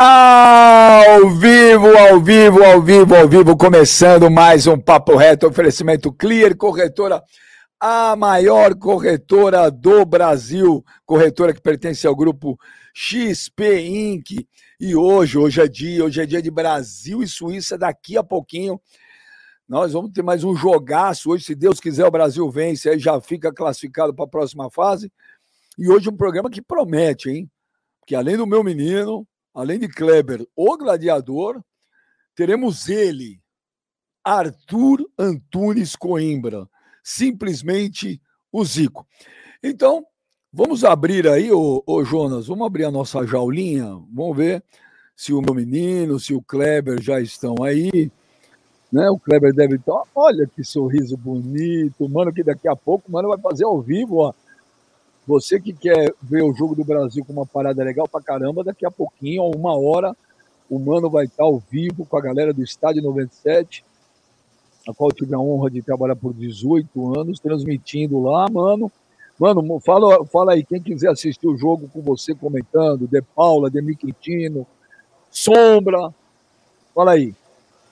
Ao vivo, ao vivo, ao vivo, ao vivo, começando mais um Papo Reto, oferecimento Clear, corretora, a maior corretora do Brasil, corretora que pertence ao grupo XP Inc. E hoje, hoje é dia, hoje é dia de Brasil e Suíça, daqui a pouquinho nós vamos ter mais um jogaço hoje, se Deus quiser o Brasil vence, aí já fica classificado para a próxima fase. E hoje um programa que promete, hein? Que além do meu menino, além de Kleber, o gladiador, teremos ele, Arthur Antunes Coimbra, simplesmente o Zico. Então, vamos abrir aí, ô, ô, Jonas, vamos abrir a nossa jaulinha, vamos ver se o meu menino, se o Kleber já estão aí. Né? O Kleber deve estar. Olha que sorriso bonito, mano, que daqui a pouco mano vai fazer ao vivo, ó. Você que quer ver o jogo do Brasil com uma parada legal pra caramba, daqui a pouquinho, ó, uma hora, o Mano vai estar ao vivo com a galera do Estádio 97, a qual eu tive a honra de trabalhar por 18 anos, transmitindo lá, mano. Mano, fala, fala aí, quem quiser assistir o jogo com você comentando, De Paula, De Quintino, Sombra, fala aí.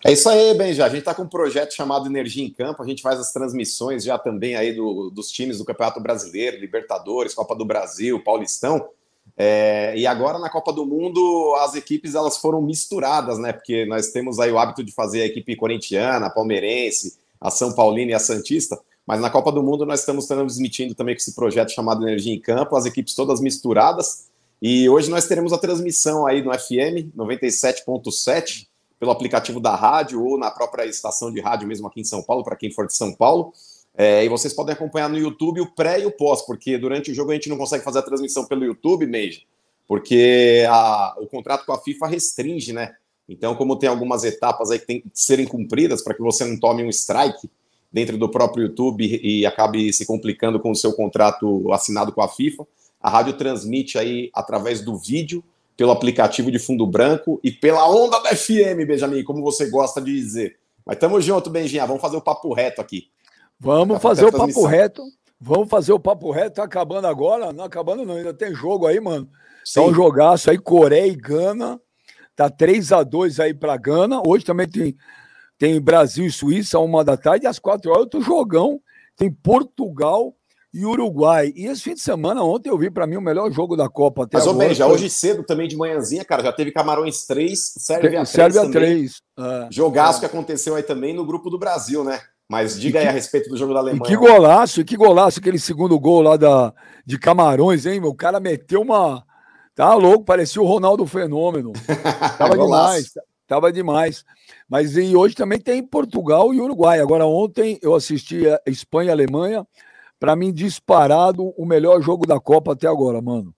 É isso aí, Benja. A gente está com um projeto chamado Energia em Campo. A gente faz as transmissões já também aí do, dos times do Campeonato Brasileiro, Libertadores, Copa do Brasil, Paulistão. É, e agora na Copa do Mundo as equipes elas foram misturadas, né? Porque nós temos aí o hábito de fazer a equipe corintiana, a palmeirense, a São Paulina e a Santista. Mas na Copa do Mundo nós estamos transmitindo também com esse projeto chamado Energia em Campo, as equipes todas misturadas. E hoje nós teremos a transmissão aí no FM 97.7 pelo aplicativo da rádio ou na própria estação de rádio mesmo aqui em São Paulo, para quem for de São Paulo. É, e vocês podem acompanhar no YouTube o pré e o pós, porque durante o jogo a gente não consegue fazer a transmissão pelo YouTube, Meija, porque a, o contrato com a FIFA restringe, né? Então, como tem algumas etapas aí que tem que serem cumpridas para que você não tome um strike dentro do próprio YouTube e acabe se complicando com o seu contrato assinado com a FIFA, a rádio transmite aí através do vídeo pelo aplicativo de fundo branco e pela onda da FM, Benjamin, como você gosta de dizer. Mas tamo junto, Benjinha, vamos fazer o papo reto aqui. Vamos fazer o papo reto. Vamos fazer o papo reto, tá acabando agora? Não acabando não, ainda tem jogo aí, mano. Sim. Tá um jogaço aí, Coreia e Gana. Tá 3 a 2 aí pra Gana. Hoje também tem, tem Brasil e Suíça, uma da tarde, às quatro horas, outro jogão. Tem Portugal e Uruguai. E esse fim de semana, ontem eu vi para mim o melhor jogo da Copa até Mas, agora. Mas, já hoje cedo também de manhãzinha, cara, já teve Camarões 3, Sérvia 3 Sérvia 3. É, Jogaço é. que aconteceu aí também no grupo do Brasil, né? Mas diga que, aí a respeito do jogo da Alemanha. E que golaço, que golaço, aquele segundo gol lá da, de Camarões, hein? O cara meteu uma... Tá louco, parecia o Ronaldo Fenômeno. Tava demais, tava demais. Mas e hoje também tem Portugal e Uruguai. Agora ontem eu assisti a Espanha e Alemanha para mim, disparado, o melhor jogo da Copa até agora, mano.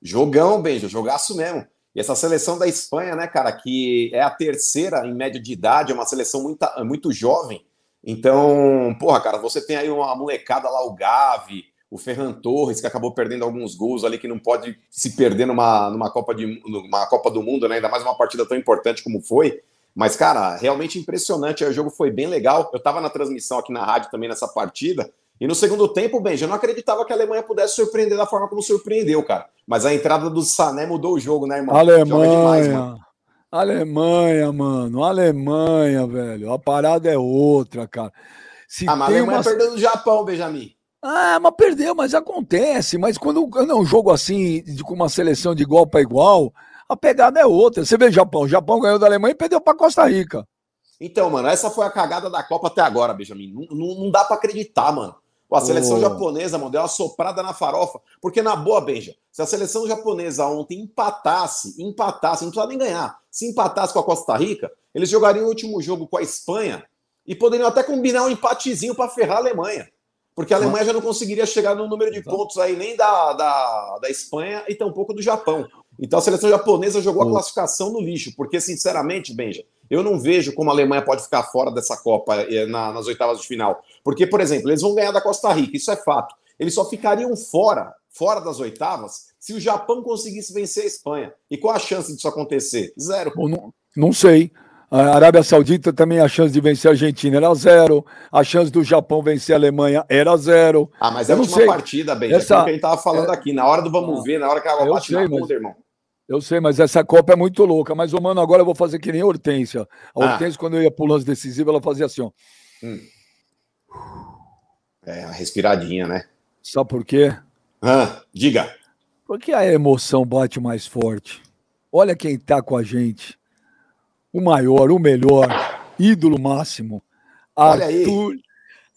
Jogão, beijo, jogaço mesmo. E essa seleção da Espanha, né, cara, que é a terceira em média de idade, é uma seleção muito, muito jovem. Então, porra, cara, você tem aí uma molecada lá, o Gavi, o Ferran Torres, que acabou perdendo alguns gols ali, que não pode se perder numa, numa, Copa, de, numa Copa do Mundo, né? Ainda mais uma partida tão importante como foi. Mas, cara, realmente impressionante. O jogo foi bem legal. Eu tava na transmissão aqui na rádio também nessa partida. E no segundo tempo, bem, já não acreditava que a Alemanha pudesse surpreender da forma como surpreendeu, cara. Mas a entrada do Sané mudou o jogo, né, irmão? Alemanha. Demais, mano. Alemanha, mano. Alemanha, velho. A parada é outra, cara. Se ah, mas a Alemanha uma... perdeu no Japão, Benjamin. Ah, mas perdeu, mas acontece. Mas quando, quando é um jogo assim, de, com uma seleção de igual para igual, a pegada é outra. Você vê o Japão. O Japão ganhou da Alemanha e perdeu para Costa Rica. Então, mano, essa foi a cagada da Copa até agora, Benjamin. Não, não, não dá para acreditar, mano. A seleção oh. japonesa, mano, deu uma soprada na farofa. Porque, na boa, Benja, se a seleção japonesa ontem empatasse, empatasse, não precisava nem ganhar, se empatasse com a Costa Rica, eles jogariam o último jogo com a Espanha e poderiam até combinar um empatezinho para ferrar a Alemanha. Porque a Alemanha já não conseguiria chegar no número de pontos aí nem da, da, da Espanha e tampouco do Japão. Então a seleção japonesa jogou a classificação no lixo, porque, sinceramente, Benja, eu não vejo como a Alemanha pode ficar fora dessa Copa eh, na, nas oitavas de final. Porque, por exemplo, eles vão ganhar da Costa Rica, isso é fato. Eles só ficariam fora, fora das oitavas, se o Japão conseguisse vencer a Espanha. E qual a chance disso acontecer? Zero. Não, não sei. A Arábia Saudita também a chance de vencer a Argentina era zero. A chance do Japão vencer a Alemanha era zero. Ah, mas é a última sei. partida, bem. Essa... É o que a gente estava falando é... aqui. Na hora do vamos ah, ver, na hora que a água bate sei, na mas... irmão. Eu sei, mas essa Copa é muito louca. Mas, ô, mano, agora eu vou fazer que nem a Hortência. A ah. Hortência, quando eu ia pro lance decisivo, ela fazia assim, ó. Hum. É, uma respiradinha, né? Sabe por quê? Ah, diga. Porque a emoção bate mais forte. Olha quem tá com a gente. O maior, o melhor, ídolo máximo. Olha Arthur, aí.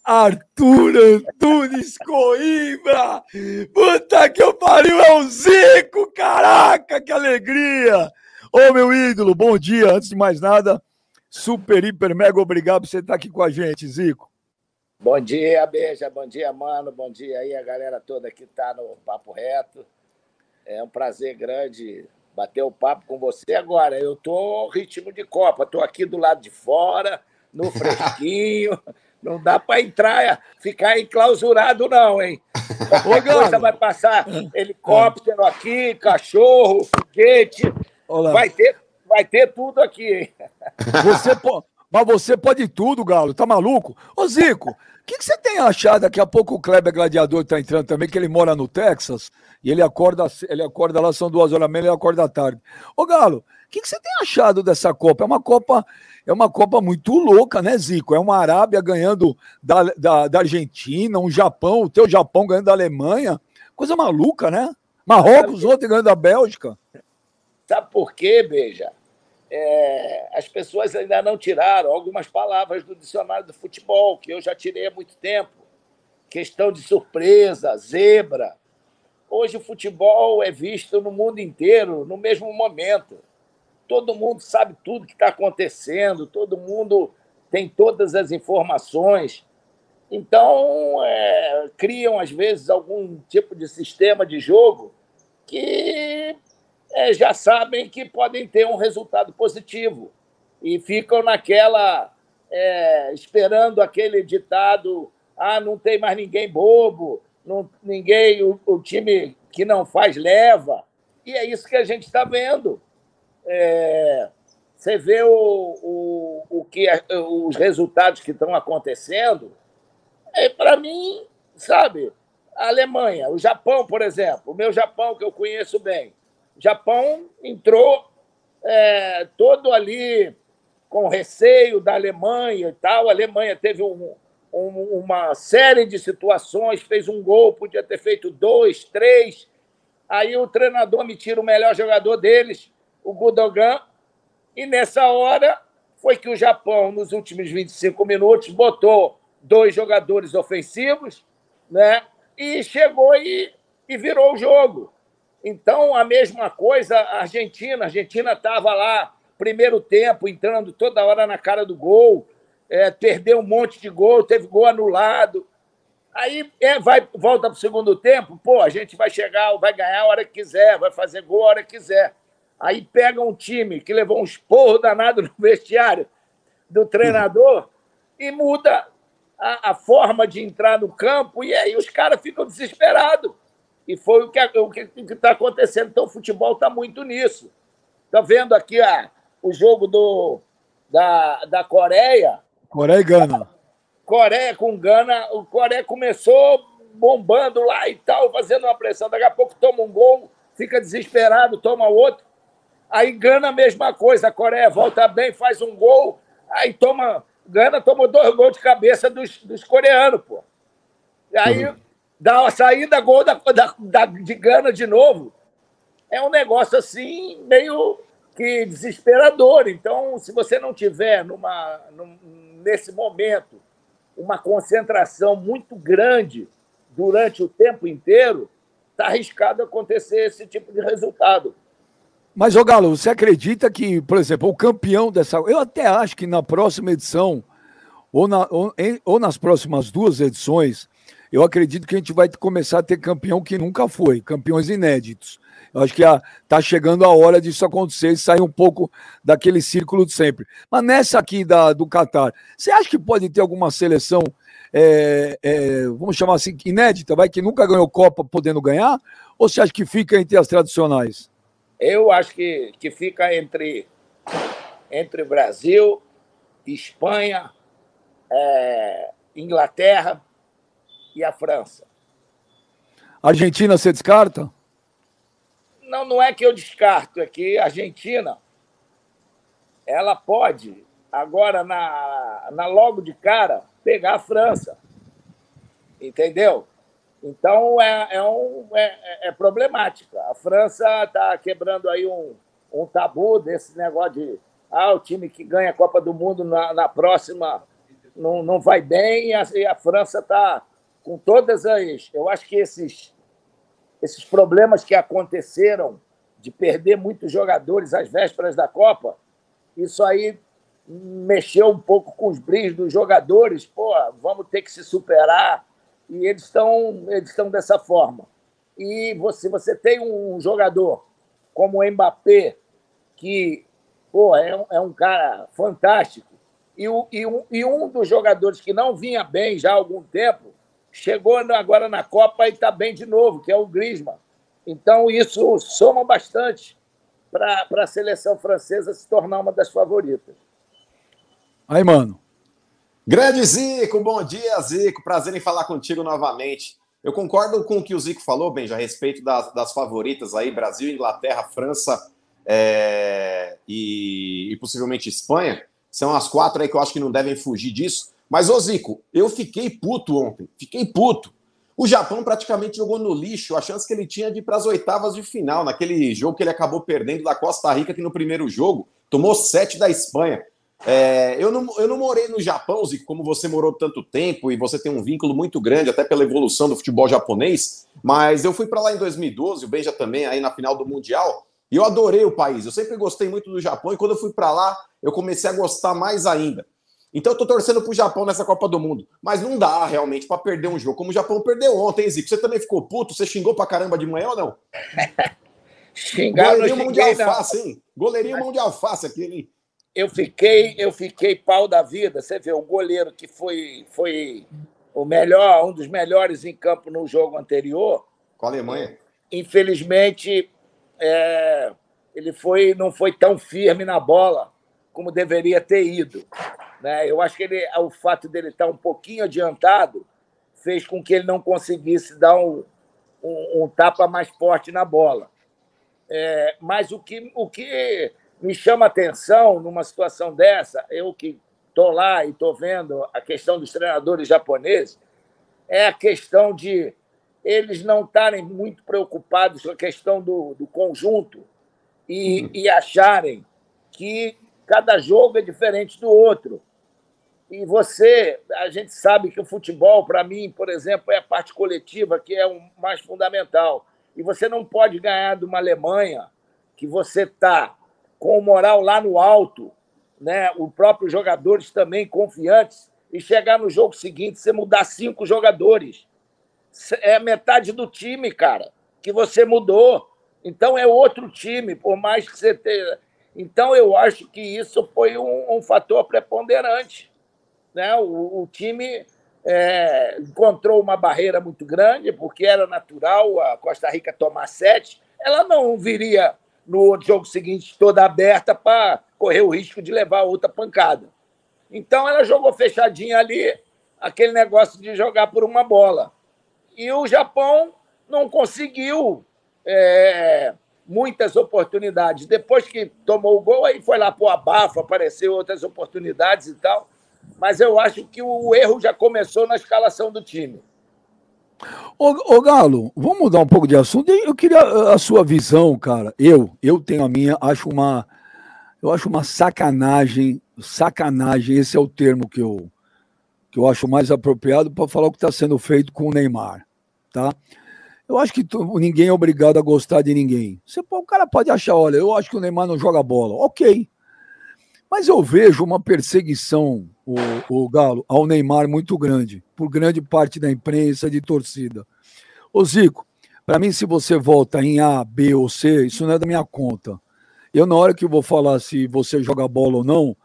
Arthur Antunes Coimbra! Puta que eu pariu, é o Zico! Caraca, que alegria! Ô, meu ídolo, bom dia. Antes de mais nada, super, hiper, mega obrigado por você estar aqui com a gente, Zico. Bom dia, beija, bom dia, mano, bom dia aí a galera toda que tá no Papo Reto. É um prazer grande bater o papo com você agora. Eu tô ritmo de Copa, tô aqui do lado de fora, no fresquinho. Não dá para entrar, ficar enclausurado, não, hein? Qualquer coisa vai passar helicóptero aqui, cachorro, foguete. Vai ter, vai ter tudo aqui, hein? Você pode. Mas você pode tudo, Galo. Tá maluco? Ô, Zico, o que, que, você tem achado? Daqui a pouco o Kleber Gladiador tá entrando também, que ele mora no Texas, e ele acorda, ele acorda lá, são duas horas da manhã, ele acorda à tarde. Ô, Galo, o que, que, você tem achado dessa Copa? É uma Copa é uma Copa muito louca, né, Zico? É uma Arábia ganhando da, da, da Argentina, um Japão, o teu Japão ganhando da Alemanha. Coisa maluca, né? Marrocos ontem ganhando da Bélgica. Sabe por quê, Beija? É, as pessoas ainda não tiraram algumas palavras do dicionário do futebol, que eu já tirei há muito tempo. Questão de surpresa, zebra. Hoje o futebol é visto no mundo inteiro no mesmo momento todo mundo sabe tudo que está acontecendo, todo mundo tem todas as informações. Então, é, criam, às vezes, algum tipo de sistema de jogo que é, já sabem que podem ter um resultado positivo e ficam naquela. É, esperando aquele ditado: ah, não tem mais ninguém bobo, não, ninguém, o, o time que não faz leva. E é isso que a gente está vendo é, você vê o, o, o que os resultados que estão acontecendo, é, para mim, sabe, a Alemanha, o Japão, por exemplo, o meu Japão que eu conheço bem, o Japão entrou é, todo ali com receio da Alemanha e tal. A Alemanha teve um, um, uma série de situações, fez um gol, podia ter feito dois, três. Aí o treinador me tira o melhor jogador deles, o Gudogan, e nessa hora foi que o Japão, nos últimos 25 minutos, botou dois jogadores ofensivos, né? E chegou e, e virou o jogo. Então, a mesma coisa, a Argentina. A Argentina estava lá, primeiro tempo, entrando toda hora na cara do gol, é, perdeu um monte de gol, teve gol anulado. Aí é, vai, volta para o segundo tempo, pô, a gente vai chegar, vai ganhar a hora que quiser, vai fazer gol a hora que quiser. Aí pega um time que levou um esporro danado no vestiário do treinador e muda a, a forma de entrar no campo, e aí os caras ficam desesperados. E foi o que está acontecendo. Então, o futebol está muito nisso. Está vendo aqui ah, o jogo do, da, da Coreia? Coreia e Gana. Coreia com Gana. O Coreia começou bombando lá e tal, fazendo uma pressão. Daqui a pouco toma um gol, fica desesperado, toma outro. Aí Gana a mesma coisa, a Coreia volta bem, faz um gol, aí toma. Gana tomou dois gols de cabeça dos, dos coreanos, pô. E aí uhum. dá uma saída, gol da, da, da, de Gana de novo. É um negócio assim, meio que desesperador. Então, se você não tiver numa, num, nesse momento uma concentração muito grande durante o tempo inteiro, está arriscado acontecer esse tipo de resultado. Mas, ô Galo, você acredita que, por exemplo, o campeão dessa. Eu até acho que na próxima edição, ou, na, ou, em, ou nas próximas duas edições, eu acredito que a gente vai começar a ter campeão que nunca foi, campeões inéditos. Eu acho que está chegando a hora disso acontecer e sair um pouco daquele círculo de sempre. Mas nessa aqui da, do Catar, você acha que pode ter alguma seleção, é, é, vamos chamar assim, inédita, vai que nunca ganhou Copa podendo ganhar? Ou você acha que fica entre as tradicionais? Eu acho que, que fica entre, entre Brasil, Espanha, é, Inglaterra e a França. Argentina você descarta? Não, não é que eu descarto, é que a Argentina ela pode, agora, na, na logo de cara, pegar a França. Entendeu? Então é, é, um, é, é problemática. A França está quebrando aí um, um tabu desse negócio de ah, o time que ganha a Copa do Mundo na, na próxima não, não vai bem e a, e a França está com todas as. Eu acho que esses, esses problemas que aconteceram de perder muitos jogadores às vésperas da Copa, isso aí mexeu um pouco com os brilhos dos jogadores. Pô, vamos ter que se superar e eles estão eles estão dessa forma. E você você tem um jogador como o Mbappé que pô, é, um, é um cara fantástico e, o, e, um, e um dos jogadores que não vinha bem já há algum tempo chegou agora na Copa e está bem de novo, que é o Griezmann. Então isso soma bastante para a seleção francesa se tornar uma das favoritas. Aí, mano. Grande Zico, bom dia, Zico. Prazer em falar contigo novamente. Eu concordo com o que o Zico falou, Benja, a respeito das, das favoritas aí, Brasil, Inglaterra, França é, e, e, possivelmente Espanha. São as quatro aí que eu acho que não devem fugir disso. Mas, ô Zico, eu fiquei puto ontem. Fiquei puto. O Japão praticamente jogou no lixo a chance que ele tinha de ir para as oitavas de final, naquele jogo que ele acabou perdendo da Costa Rica, que no primeiro jogo tomou sete da Espanha. É, eu, não, eu não morei no Japão, Zico, como você morou tanto tempo e você tem um vínculo muito grande, até pela evolução do futebol japonês, mas eu fui para lá em 2012, o Benja também, aí na final do Mundial, e eu adorei o país. Eu sempre gostei muito do Japão e quando eu fui para lá, eu comecei a gostar mais ainda. Então eu tô torcendo pro Japão nessa Copa do Mundo. Mas não dá realmente para perder um jogo como o Japão perdeu ontem, Zico. Você também ficou puto? Você xingou pra caramba de manhã ou não? Xingar, Goleirinho mão de alface, hein? Goleirinho mão de alface aquele, hein? Eu fiquei, eu fiquei pau da vida. Você vê, o goleiro que foi, foi o melhor, um dos melhores em campo no jogo anterior. Com a Alemanha. Infelizmente, é, ele foi, não foi tão firme na bola como deveria ter ido. Né? Eu acho que ele, o fato dele estar um pouquinho adiantado fez com que ele não conseguisse dar um, um, um tapa mais forte na bola. É, mas o que, o que me chama atenção numa situação dessa, eu que estou lá e estou vendo a questão dos treinadores japoneses, é a questão de eles não estarem muito preocupados com a questão do, do conjunto e, uhum. e acharem que cada jogo é diferente do outro. E você, a gente sabe que o futebol, para mim, por exemplo, é a parte coletiva que é o mais fundamental. E você não pode ganhar de uma Alemanha que você está com o moral lá no alto, né? os próprios jogadores também confiantes, e chegar no jogo seguinte você mudar cinco jogadores. É metade do time, cara, que você mudou. Então é outro time, por mais que você tenha. Então eu acho que isso foi um, um fator preponderante. Né? O, o time é, encontrou uma barreira muito grande, porque era natural a Costa Rica tomar sete. Ela não viria no jogo seguinte toda aberta para correr o risco de levar outra pancada. Então ela jogou fechadinha ali, aquele negócio de jogar por uma bola. E o Japão não conseguiu é, muitas oportunidades. Depois que tomou o gol, aí foi lá para o abafo, apareceu outras oportunidades e tal. Mas eu acho que o erro já começou na escalação do time. Ô, ô, Galo, vamos mudar um pouco de assunto. Eu queria a sua visão, cara. Eu, eu tenho a minha, acho uma, eu acho uma sacanagem, sacanagem. Esse é o termo que eu, que eu acho mais apropriado para falar o que está sendo feito com o Neymar, tá? Eu acho que tu, ninguém é obrigado a gostar de ninguém. Você, o cara pode achar, olha, eu acho que o Neymar não joga bola, ok. Mas eu vejo uma perseguição, o, o Galo, ao Neymar muito grande, por grande parte da imprensa, de torcida. Ô Zico, para mim, se você volta em A, B ou C, isso não é da minha conta. Eu, na hora que eu vou falar se você joga bola ou não,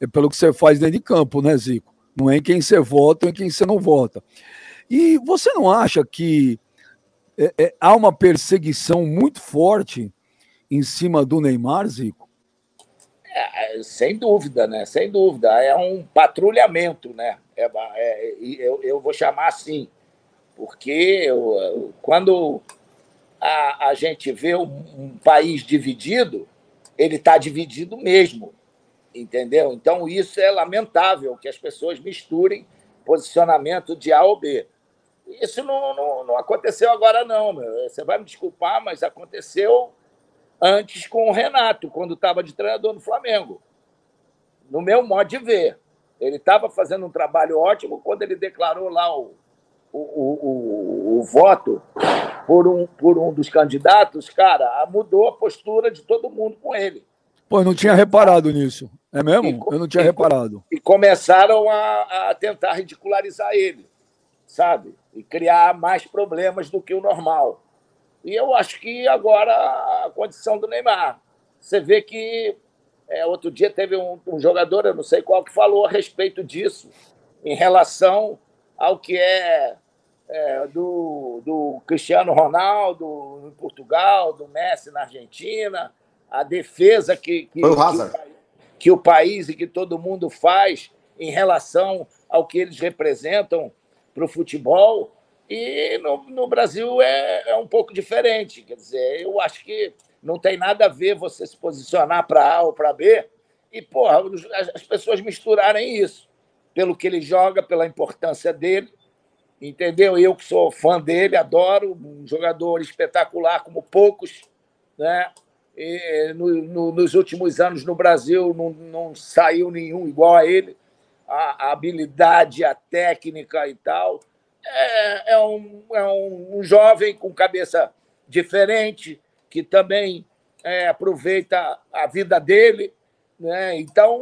é pelo que você faz dentro de campo, né, Zico? Não é em quem você vota ou em quem você não vota. E você não acha que é, é, há uma perseguição muito forte em cima do Neymar, Zico? É, sem dúvida, né? Sem dúvida. É um patrulhamento, né? É, é, eu, eu vou chamar assim, porque eu, quando a, a gente vê um, um país dividido, ele está dividido mesmo, entendeu? Então, isso é lamentável, que as pessoas misturem posicionamento de A ou B. Isso não, não, não aconteceu agora, não. Meu. Você vai me desculpar, mas aconteceu antes com o Renato, quando estava de treinador no Flamengo. No meu modo de ver. Ele estava fazendo um trabalho ótimo quando ele declarou lá o, o, o, o, voto por um, por um dos candidatos, cara, mudou a postura de todo mundo com ele. Pô, eu não tinha reparado nisso. É mesmo? E, eu não tinha e, reparado. E começaram a, a tentar ridicularizar ele, sabe? E criar mais problemas do que o normal. E eu acho que agora a condição do Neymar. Você vê que é, outro dia teve um, um, jogador, eu não sei qual, que falou a respeito disso, em relação ao que é, é do, do Cristiano Ronaldo em Portugal, do Messi na Argentina, a defesa que, que, que, o, que o país e que todo mundo faz em relação ao que eles representam para o futebol. E no, no Brasil é, é um pouco diferente. Quer dizer, eu acho que não tem nada a ver você se posicionar para A ou para B e, porra, as pessoas misturarem isso pelo que ele joga, pela importância dele, entendeu? Eu que sou fã dele, adoro, um jogador espetacular como poucos, né? E no, no, nos últimos anos no Brasil não, não saiu nenhum igual a ele. A, a habilidade, a técnica e tal. É, é, um, é um, jovem com cabeça diferente, que também é, aproveita a vida dele. Né? Então,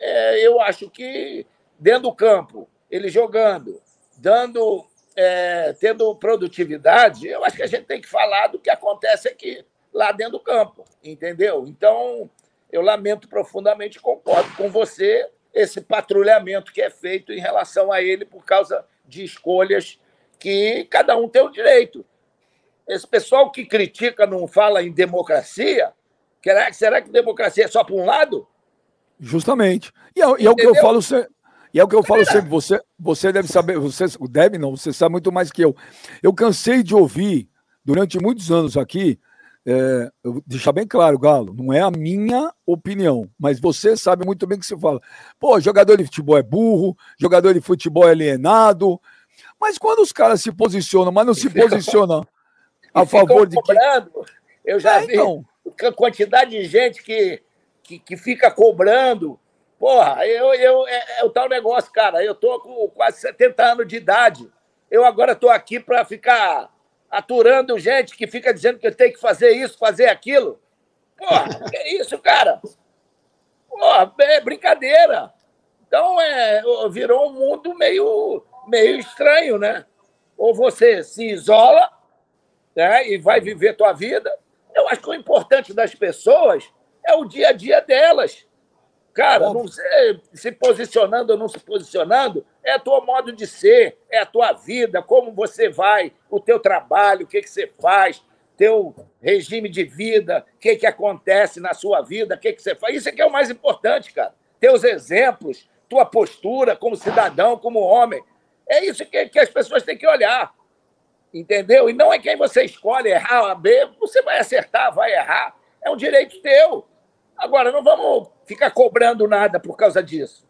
é, eu acho que dentro do campo, ele jogando, dando, é, tendo produtividade, eu acho que a gente tem que falar do que acontece aqui, lá dentro do campo, entendeu? Então, eu lamento profundamente, concordo com você, esse patrulhamento que é feito em relação a ele por causa de escolhas que cada um tem o direito. Esse pessoal que critica não fala em democracia. Será, que democracia é só para um lado? Justamente. E é, e é o que eu falo sempre. E é o que eu falo sempre, você, você deve saber, você deve não, você sabe muito mais que eu. Eu cansei de ouvir durante muitos anos aqui, é, deixar bem claro, Galo, não é a minha opinião, mas você sabe muito bem que você fala. Pô, jogador de futebol é burro, jogador de futebol é alienado. Mas quando os caras se posicionam, mas não se posicionam a favor de cobrando. que. Eu já é, vi então. a quantidade de gente que, que, que, fica cobrando. Porra, eu, eu, é, é o tal negócio, cara. Eu tô com quase 70 anos de idade. Eu agora estou aqui para ficar aturando gente que fica dizendo que eu tenho que fazer isso, fazer aquilo. Porra, que é isso, cara? Porra, é brincadeira. Então, é, virou um mundo meio, meio estranho, né? Ou você se isola né, e vai viver tua vida. Eu acho que o importante das pessoas é o dia a dia delas. Cara, não sei se posicionando ou não se posicionando, é o teu modo de ser, é a tua vida, como você vai, o teu trabalho, o que, que você faz, teu regime de vida, o que, que acontece na sua vida, o que, que você faz. Isso é que é o mais importante, cara. Teus exemplos, tua postura como cidadão, como homem. É isso que, que as pessoas têm que olhar entendeu? E não é quem você escolhe errar A, B, você vai acertar, vai errar, é um direito teu. Agora, não vamos ficar cobrando nada por causa disso.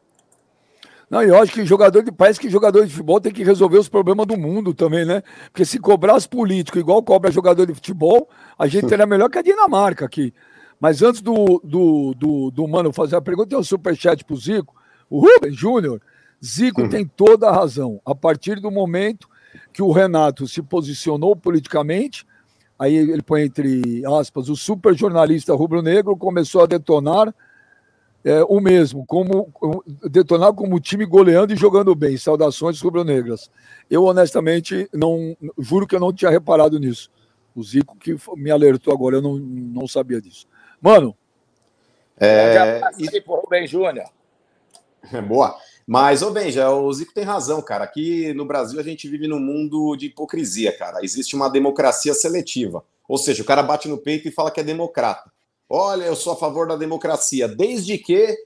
Não, eu acho que jogador de parece que jogador de futebol tem que resolver os problemas do mundo também, né? Porque se cobrar os políticos igual cobra jogador de futebol, a gente teria melhor que a Dinamarca aqui. Mas antes do, do, do, do Mano fazer a pergunta, tem um superchat pro Zico. O Rubens Júnior, Zico uhum. tem toda a razão. A partir do momento que o Renato se posicionou politicamente, aí ele põe entre aspas, o super jornalista rubro-negro começou a detonar é, o mesmo, como detonar como time goleando e jogando bem. Saudações rubro-negras. Eu, honestamente, não juro que eu não tinha reparado nisso. O Zico que me alertou agora, eu não, não sabia disso. Mano. É... Já passei por Rubem Júnior. Boa. Mas, ô Benja, o Zico tem razão, cara. Aqui no Brasil a gente vive num mundo de hipocrisia, cara. Existe uma democracia seletiva. Ou seja, o cara bate no peito e fala que é democrata. Olha, eu sou a favor da democracia, desde que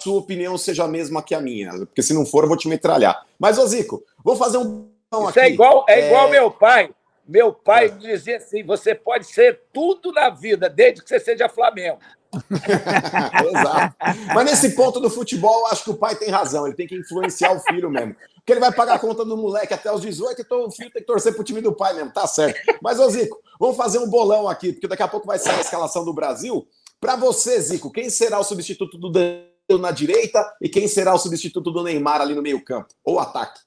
sua opinião seja a mesma que a minha. Porque se não for, eu vou te metralhar. Mas, ô Zico, vou fazer um. Isso é aqui. é igual, é, é igual meu pai. Meu pai é. dizia assim: você pode ser tudo na vida, desde que você seja Flamengo. Exato. Mas nesse ponto do futebol, acho que o pai tem razão. Ele tem que influenciar o filho mesmo. Porque ele vai pagar a conta do moleque até os 18, então o filho tem que torcer pro time do pai mesmo, tá certo. Mas, ô Zico, vamos fazer um bolão aqui, porque daqui a pouco vai sair a escalação do Brasil. Para você, Zico, quem será o substituto do Danilo na direita e quem será o substituto do Neymar ali no meio-campo? Ou ataque?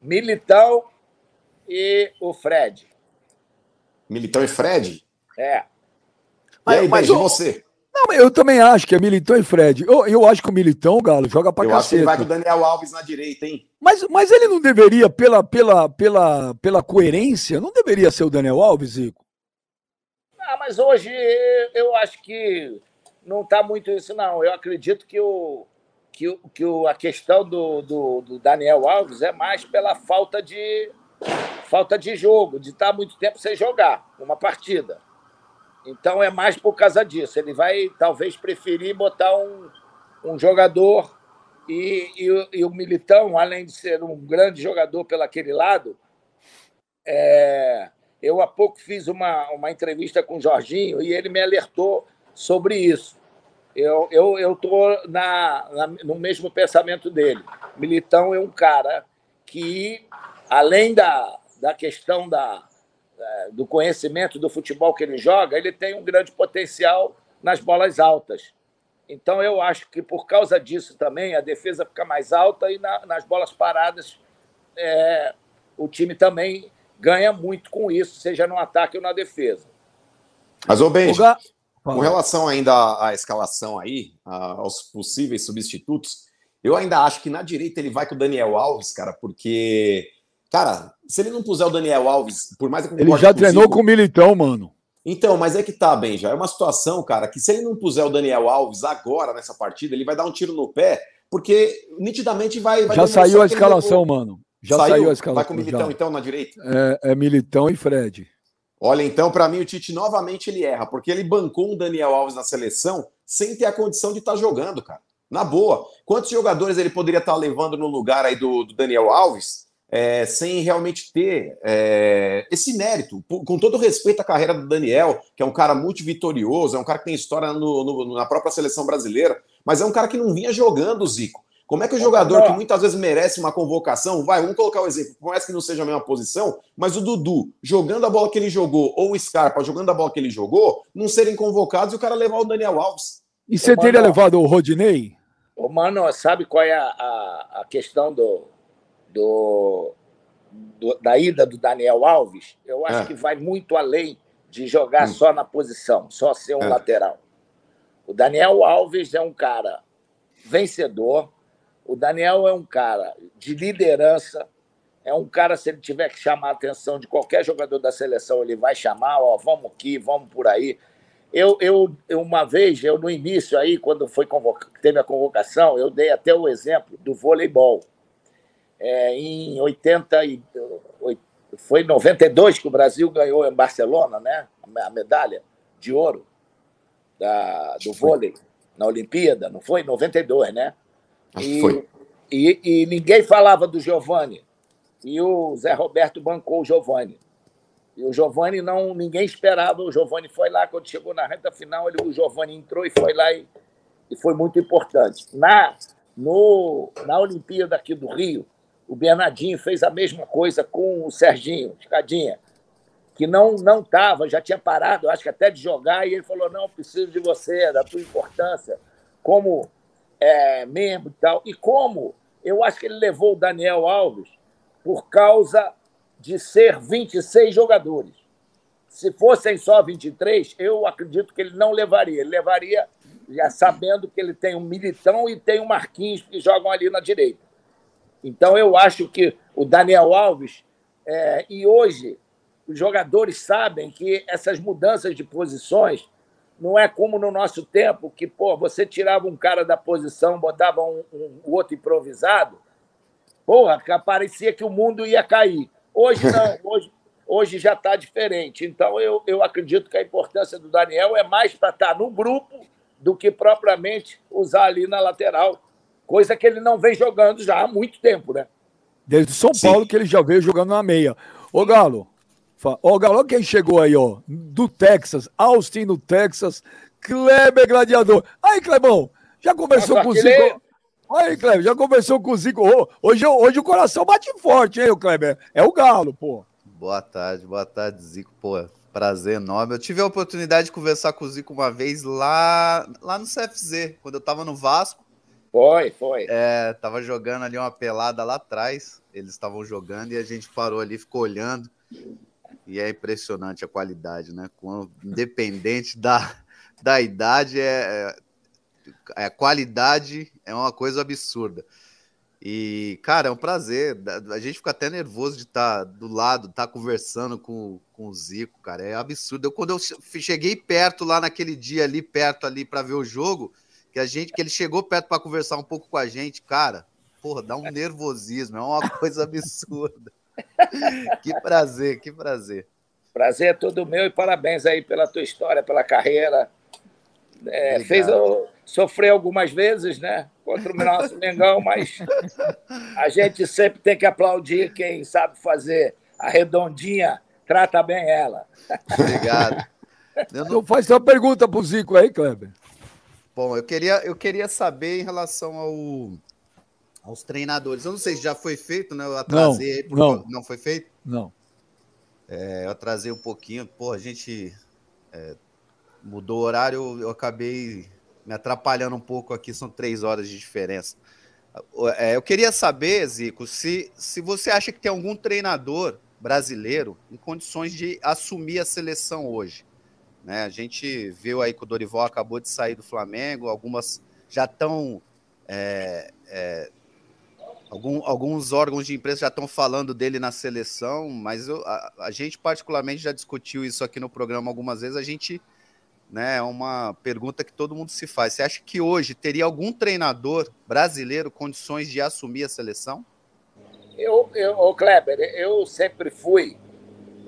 Militão e o Fred. Militão e Fred? É. E aí, mas, Benji, você? Não, eu também acho que é Militão e Fred. Eu, eu acho que o Militão, Galo, joga pra eu caceta. Acho que ele vai com o Daniel Alves na direita, hein? Mas, mas ele não deveria, pela, pela, pela, pela coerência, não deveria ser o Daniel Alves, Zico? Ah, mas hoje eu acho que não está muito isso, não. Eu acredito que, o, que, o, que o, a questão do, do, do Daniel Alves é mais pela falta de, falta de jogo, de estar tá muito tempo sem jogar uma partida. Então é mais por causa disso. Ele vai talvez preferir botar um, um jogador e, e, e, o Militão, além de ser um grande jogador pelo aquele lado, é, eu há pouco fiz uma, uma entrevista com o Jorginho e ele me alertou sobre isso. Eu estou eu, eu na, na, no mesmo pensamento dele. Militão é um cara que, além da, da questão da, do conhecimento do futebol que ele joga, ele tem um grande potencial nas bolas altas. Então, eu acho que por causa disso também a defesa fica mais alta e na, nas bolas paradas é, o time também ganha muito com isso, seja no ataque ou na defesa. Mas, ô Benji, com relação ainda à, à escalação aí, aos possíveis substitutos, eu ainda acho que na direita ele vai com o Daniel Alves, cara, porque Cara, se ele não puser o Daniel Alves, por mais que Ele já treinou com o Militão, mano. Então, mas é que tá, bem, já é uma situação, cara, que se ele não puser o Daniel Alves agora nessa partida, ele vai dar um tiro no pé, porque nitidamente vai. vai já saiu a escalação, mano. Já saiu, saiu, a escalação. Vai com o Militão, já. então, na direita? É, é Militão e Fred. Olha, então, para mim, o Tite novamente ele erra, porque ele bancou um Daniel Alves na seleção sem ter a condição de estar tá jogando, cara. Na boa. Quantos jogadores ele poderia estar tá levando no lugar aí do, do Daniel Alves? É, sem realmente ter é, esse mérito. Com todo respeito à carreira do Daniel, que é um cara muito vitorioso, é um cara que tem história no, no, na própria seleção brasileira, mas é um cara que não vinha jogando, Zico. Como é que o jogador que muitas vezes merece uma convocação, vai, vamos colocar o um exemplo, por mais que não seja a mesma posição, mas o Dudu, jogando a bola que ele jogou, ou o Scarpa jogando a bola que ele jogou, não serem convocados e o cara levar o Daniel Alves. E você teria levado o Rodinei? Ô, mano, sabe qual é a, a, a questão do, do, do, da ida do Daniel Alves, eu acho é. que vai muito além de jogar hum. só na posição, só ser um é. lateral. O Daniel Alves é um cara vencedor, o Daniel é um cara de liderança, é um cara, se ele tiver que chamar a atenção de qualquer jogador da seleção, ele vai chamar, ó, vamos aqui, vamos por aí. Eu, eu, uma vez, eu no início aí, quando foi teve a convocação, eu dei até o exemplo do voleibol é, em 80 e, foi em 92 que o Brasil ganhou em Barcelona, né? A medalha de ouro da, do vôlei na Olimpíada, não foi? Em 92, né? E, foi. E, e ninguém falava do Giovanni. E o Zé Roberto bancou o Giovanni. E o Giovanni não, ninguém esperava. O Giovanni foi lá, quando chegou na reta final, ele, o Giovanni entrou e foi lá e, e foi muito importante. Na, no, na Olimpíada aqui do Rio, o Bernardinho fez a mesma coisa com o Serginho, Escadinha, que não não estava, já tinha parado, acho que até de jogar, e ele falou: não, preciso de você, da tua importância como é, membro e tal. E como eu acho que ele levou o Daniel Alves por causa de ser 26 jogadores. Se fossem só 23, eu acredito que ele não levaria. Ele levaria já sabendo que ele tem um Militão e tem um Marquinhos que jogam ali na direita. Então, eu acho que o Daniel Alves, é, e hoje, os jogadores sabem que essas mudanças de posições não é como no nosso tempo, que pô, você tirava um cara da posição, botava um, um outro improvisado, porra, que parecia que o mundo ia cair. Hoje não, hoje, hoje já está diferente. Então, eu, eu acredito que a importância do Daniel é mais para estar tá no grupo do que propriamente usar ali na lateral coisa que ele não vem jogando já há muito tempo, né? Desde São Sim. Paulo que ele já veio jogando na meia. Ô Galo, Ó, Galo, quem chegou aí, ó? Do Texas, Austin, no Texas, Kleber Gladiador. Aí, Clebão, já conversou Nossa, com o Zico? Aí, Kleber, já conversou com o Zico? Hoje, hoje o coração bate forte, hein, Kleber? É o Galo, pô. Boa tarde, boa tarde, Zico. Pô, prazer enorme. Eu tive a oportunidade de conversar com o Zico uma vez lá, lá no CFZ, quando eu tava no Vasco. Foi, foi. É, tava jogando ali uma pelada lá atrás. Eles estavam jogando e a gente parou ali, ficou olhando. E é impressionante a qualidade, né? Independente da, da idade, é, é, a qualidade é uma coisa absurda. E, cara, é um prazer. A gente fica até nervoso de estar tá do lado, estar tá conversando com, com o Zico, cara. É absurdo. Eu, quando eu cheguei perto lá naquele dia ali, perto ali para ver o jogo, que a gente, que ele chegou perto para conversar um pouco com a gente, cara, porra, dá um nervosismo, é uma coisa absurda. que prazer, que prazer. Prazer é todo meu e parabéns aí pela tua história, pela carreira. É, fez eu sofrer algumas vezes, né? Contra o nosso Mengão, mas a gente sempre tem que aplaudir quem sabe fazer a redondinha, trata bem ela. Obrigado. Eu não... Faz uma pergunta para o Zico aí, Kleber. Bom, eu queria, eu queria saber em relação ao, aos treinadores. Eu não sei se já foi feito, né? Eu atrasei. Não, não. não foi feito? Não. É, eu atrasei um pouquinho. Pô, a gente é, mudou o horário, eu acabei me atrapalhando um pouco aqui, são três horas de diferença. É, eu queria saber, Zico, se, se você acha que tem algum treinador brasileiro em condições de assumir a seleção hoje. Né? A gente viu aí que o Dorival acabou de sair do Flamengo, algumas já estão é, é, Algum, alguns órgãos de imprensa já estão falando dele na seleção, mas eu, a, a, gente particularmente já discutiu isso aqui no programa algumas vezes. A gente, né, é uma pergunta que todo mundo se faz. Você acha que hoje teria algum treinador brasileiro condições de assumir a seleção? Eu, eu Kleber, eu sempre fui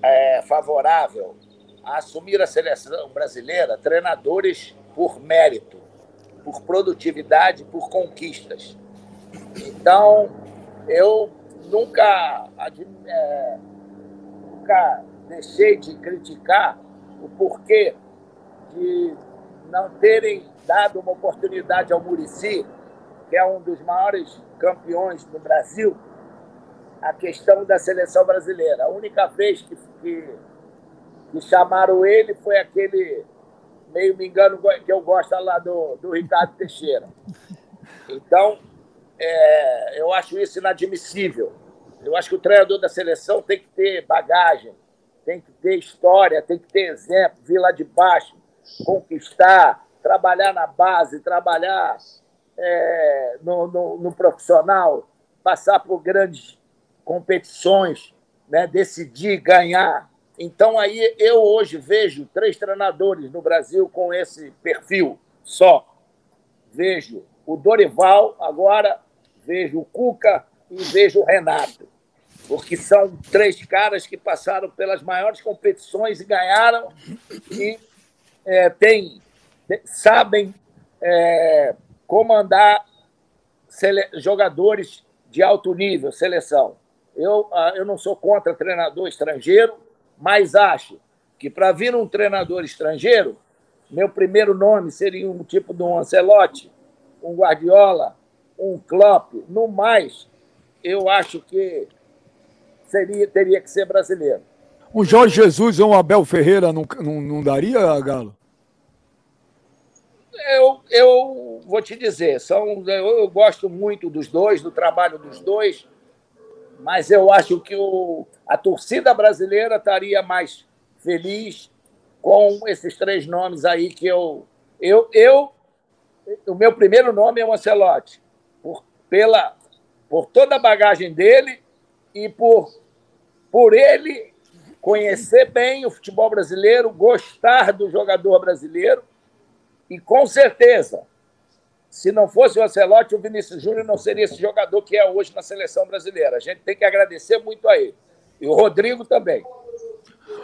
é, favorável a assumir a seleção brasileira treinadores por mérito, por produtividade, por conquistas. Então, eu nunca, é, nunca deixei de criticar o porquê de não terem dado uma oportunidade ao Murici, que é um dos maiores campeões do Brasil, a questão da seleção brasileira. A única vez que, que, que chamaram ele foi aquele, meio me engano, que eu gosto lá do, do Ricardo Teixeira. Então, é, eu acho isso inadmissível. Eu acho que o treinador da seleção tem que ter bagagem, tem que ter história, tem que ter exemplo, vir lá de baixo, conquistar, trabalhar na base, trabalhar é, no, no, no, profissional, passar por grandes competições, né, decidir, ganhar. Então, aí eu hoje vejo três treinadores no Brasil com esse perfil só. Vejo o Dorival, agora vejo o Cuca e vejo o Renato. Porque são três caras que passaram pelas maiores competições e ganharam e é, tem, sabem é, comandar jogadores de alto nível, seleção. Eu, ah, eu não sou contra treinador estrangeiro, mas acho que para vir um treinador estrangeiro, meu primeiro nome seria um tipo de um Ancelotti, um Guardiola, um Klopp, no mais, eu acho que seria, teria que ser brasileiro. Um Jorge Jesus ou um Abel Ferreira não, não, não daria, Galo? Eu, eu vou te dizer, são, eu, eu, gosto muito dos dois, do trabalho dos dois, mas eu acho que o, a torcida brasileira estaria mais feliz com esses três nomes aí que eu. Eu, eu o meu primeiro nome é o Ancelotti pela, por toda a bagagem dele e por, por ele conhecer bem o futebol brasileiro, gostar do jogador brasileiro e, com certeza, se não fosse o Ancelotti, o Vinícius Júnior não seria esse jogador que é hoje na seleção brasileira. A gente tem que agradecer muito a ele. E o Rodrigo também.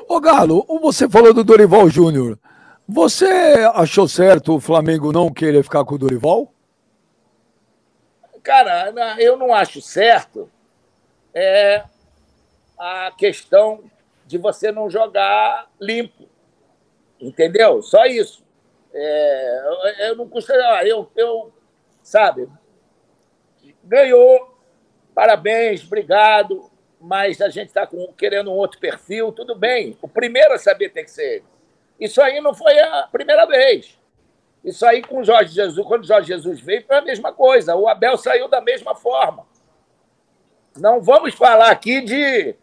Ô Galo, você falou do Dorival Júnior. Você achou certo o Flamengo não querer ficar com o Dorival? Cara, eu não acho certo é, a questão de você não jogar limpo. Entendeu? Só isso. É, eu não custa. Eu, eu, sabe, ganhou, parabéns, obrigado, mas a gente está querendo um outro perfil, tudo bem. O primeiro a saber tem que ser ele. Isso aí não foi a primeira vez. Isso aí com o Jorge Jesus, quando Jorge Jesus veio, foi a mesma coisa. O Abel saiu da mesma forma. Não vamos falar aqui de,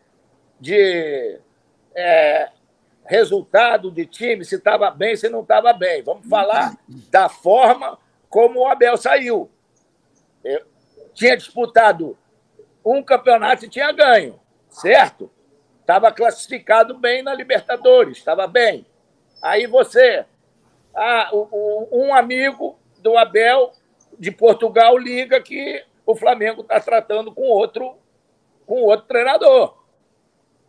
de é, resultado de time, se estava bem, se não estava bem. Vamos falar da forma como o Abel saiu. Eu tinha disputado um campeonato e tinha ganho, certo? Estava classificado bem na Libertadores, estava bem. Aí você, ah, um amigo do Abel de Portugal liga que o Flamengo está tratando com outro, com outro treinador.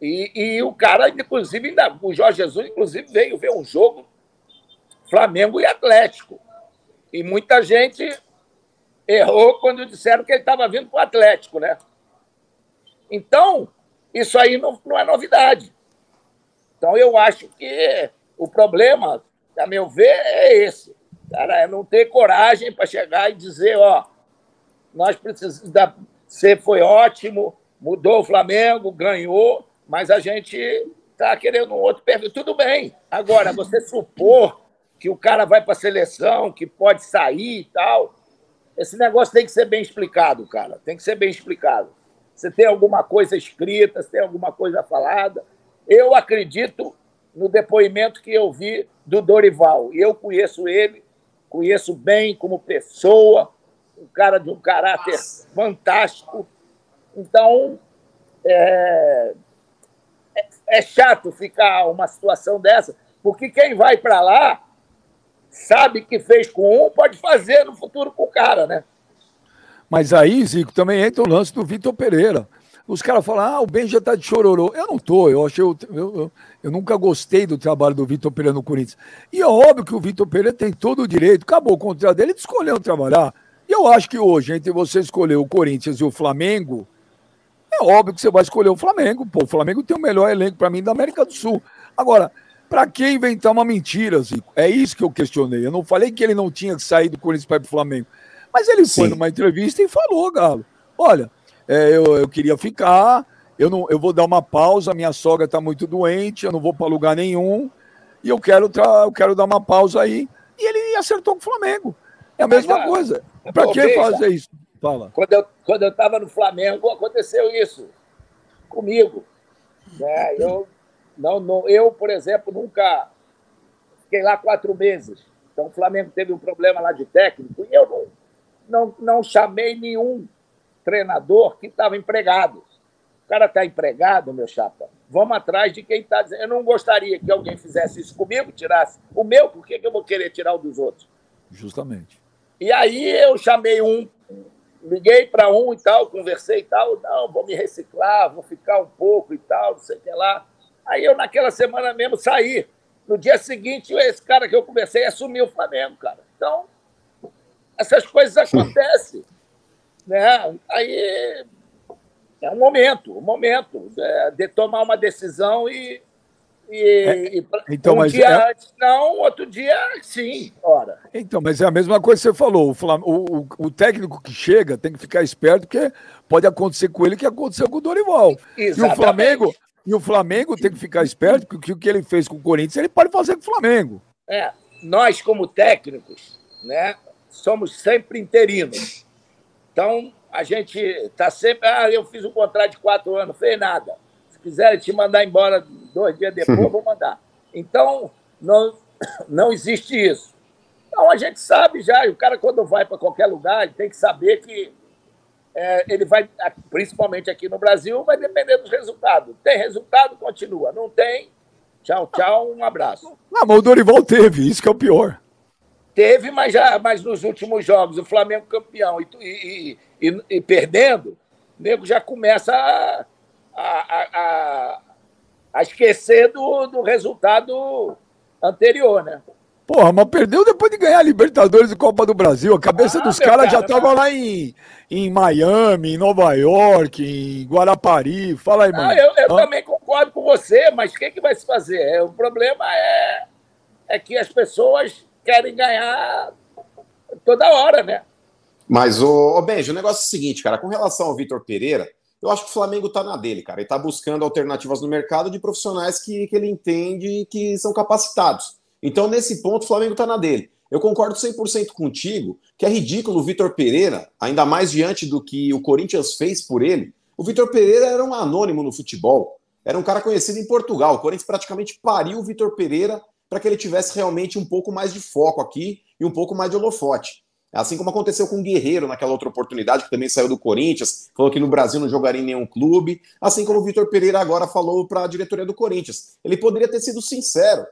E, e o cara, inclusive, ainda, o Jorge Jesus, inclusive, veio ver um jogo Flamengo e Atlético. E muita gente errou quando disseram que ele estava vindo para o Atlético, né? Então, isso aí não, não é novidade. Então, eu acho que o problema, a meu ver, é esse. Cara, é não ter coragem para chegar e dizer, ó, nós precisamos da. Você foi ótimo, mudou o Flamengo, ganhou, mas a gente está querendo um outro perfil. Tudo bem. Agora, você supor que o cara vai para a seleção, que pode sair e tal, esse negócio tem que ser bem explicado, cara. Tem que ser bem explicado. Você tem alguma coisa escrita, você tem alguma coisa falada. Eu acredito no depoimento que eu vi do Dorival. E eu conheço ele, conheço bem como pessoa, um cara de um caráter fantástico. Então, é, é chato ficar uma situação dessa, porque quem vai para lá sabe que fez com um, pode fazer no futuro com o cara, né? Mas aí, Zico, também entra o lance do Vitor Pereira. Os caras falam, ah, o Ben já tá de chororô. Eu não tô, eu achei. Eu, eu, eu nunca gostei do trabalho do Vitor Pereira no Corinthians. E é óbvio que o Vitor Pereira tem todo o direito, acabou o contrato dele, de escolher trabalhar. E eu acho que hoje, entre você escolher o Corinthians e o Flamengo, é óbvio que você vai escolher o Flamengo. Pô, o Flamengo tem o melhor elenco para mim da América do Sul. Agora, para que inventar uma mentira, Zico? É isso que eu questionei. Eu não falei que ele não tinha que sair do Corinthians para ir para o Flamengo. Mas ele Sim. foi numa entrevista e falou, Galo: olha, é, eu, eu queria ficar, eu, não, eu vou dar uma pausa, minha sogra está muito doente, eu não vou para lugar nenhum, e eu quero, eu quero dar uma pausa aí. E ele acertou com o Flamengo. É a mesma Mas, coisa. Para que fazer isso? Fala. Quando eu quando eu estava no Flamengo, aconteceu isso comigo. Né? Eu, não, não, eu, por exemplo, nunca fiquei lá quatro meses. Então, o Flamengo teve um problema lá de técnico e eu não, não, não chamei nenhum treinador que estava empregado. O cara está empregado, meu chapa. Vamos atrás de quem está dizendo. Eu não gostaria que alguém fizesse isso comigo, tirasse o meu, por que, que eu vou querer tirar o dos outros? Justamente. E aí eu chamei um, liguei para um e tal, conversei e tal, não, vou me reciclar, vou ficar um pouco e tal, não sei o que lá. Aí eu, naquela semana mesmo, saí. No dia seguinte, esse cara que eu conversei assumiu o Flamengo, cara. Então, essas coisas acontecem. Né? Aí é um momento, um momento é, de tomar uma decisão e, e, é, e então, um dia é... antes não, outro dia sim, ora. Então, mas é a mesma coisa que você falou. O, o, o, técnico que chega tem que ficar esperto, porque pode acontecer com ele o que aconteceu com o Dorival. Exatamente. E o Flamengo, e o Flamengo tem que ficar esperto, porque o que ele fez com o Corinthians, ele pode fazer com o Flamengo. É, nós, como técnicos, né, somos sempre interinos. Então, a gente está sempre. Ah, eu fiz um contrato de quatro anos, fez nada quiserem te mandar embora dois dias depois, eu vou mandar. Então, não, não existe isso. Então, a gente sabe já, o cara, quando vai para qualquer lugar, ele tem que saber que é, ele vai, principalmente aqui no Brasil, vai depender dos resultados. Tem resultado, continua. Não tem, tchau, tchau, um abraço. Não, mas o Dorival teve, isso que é o pior. Teve, mas já mas nos últimos jogos, o Flamengo campeão e, e, e, e perdendo, o nego já começa a a, a, a esquecer do, do resultado anterior, né? Porra, mas perdeu depois de ganhar a Libertadores e Copa do Brasil. A cabeça ah, dos caras cara, já estava lá em, em Miami, em Nova York, em Guarapari. Fala aí, mano. Ah, eu, eu ah. também concordo concordo com você, mas o que, que vai se fazer? É, o problema é, é que as pessoas querem ganhar toda hora, né? Mas, ô, ô Benji, o negócio é o seguinte, cara, com relação ao Vitor Pereira, eu acho que o Flamengo tá na dele, cara. Ele tá buscando alternativas no mercado de profissionais que, que ele entende que são capacitados. Então, nesse ponto, o Flamengo tá na dele. Eu concordo 100% contigo que é ridículo o Vitor Pereira, ainda mais diante do que o Corinthians fez por ele. O Vitor Pereira era um anônimo no futebol. Era um cara conhecido em Portugal. O Corinthians praticamente pariu o Vitor Pereira para que ele tivesse realmente um pouco mais de foco aqui e um pouco mais de holofote. Assim como aconteceu com o Guerreiro naquela outra oportunidade, que também saiu do Corinthians, falou que no Brasil não jogaria em nenhum clube. Assim como o Vitor Pereira agora falou para a diretoria do Corinthians. Ele poderia ter sido sincero.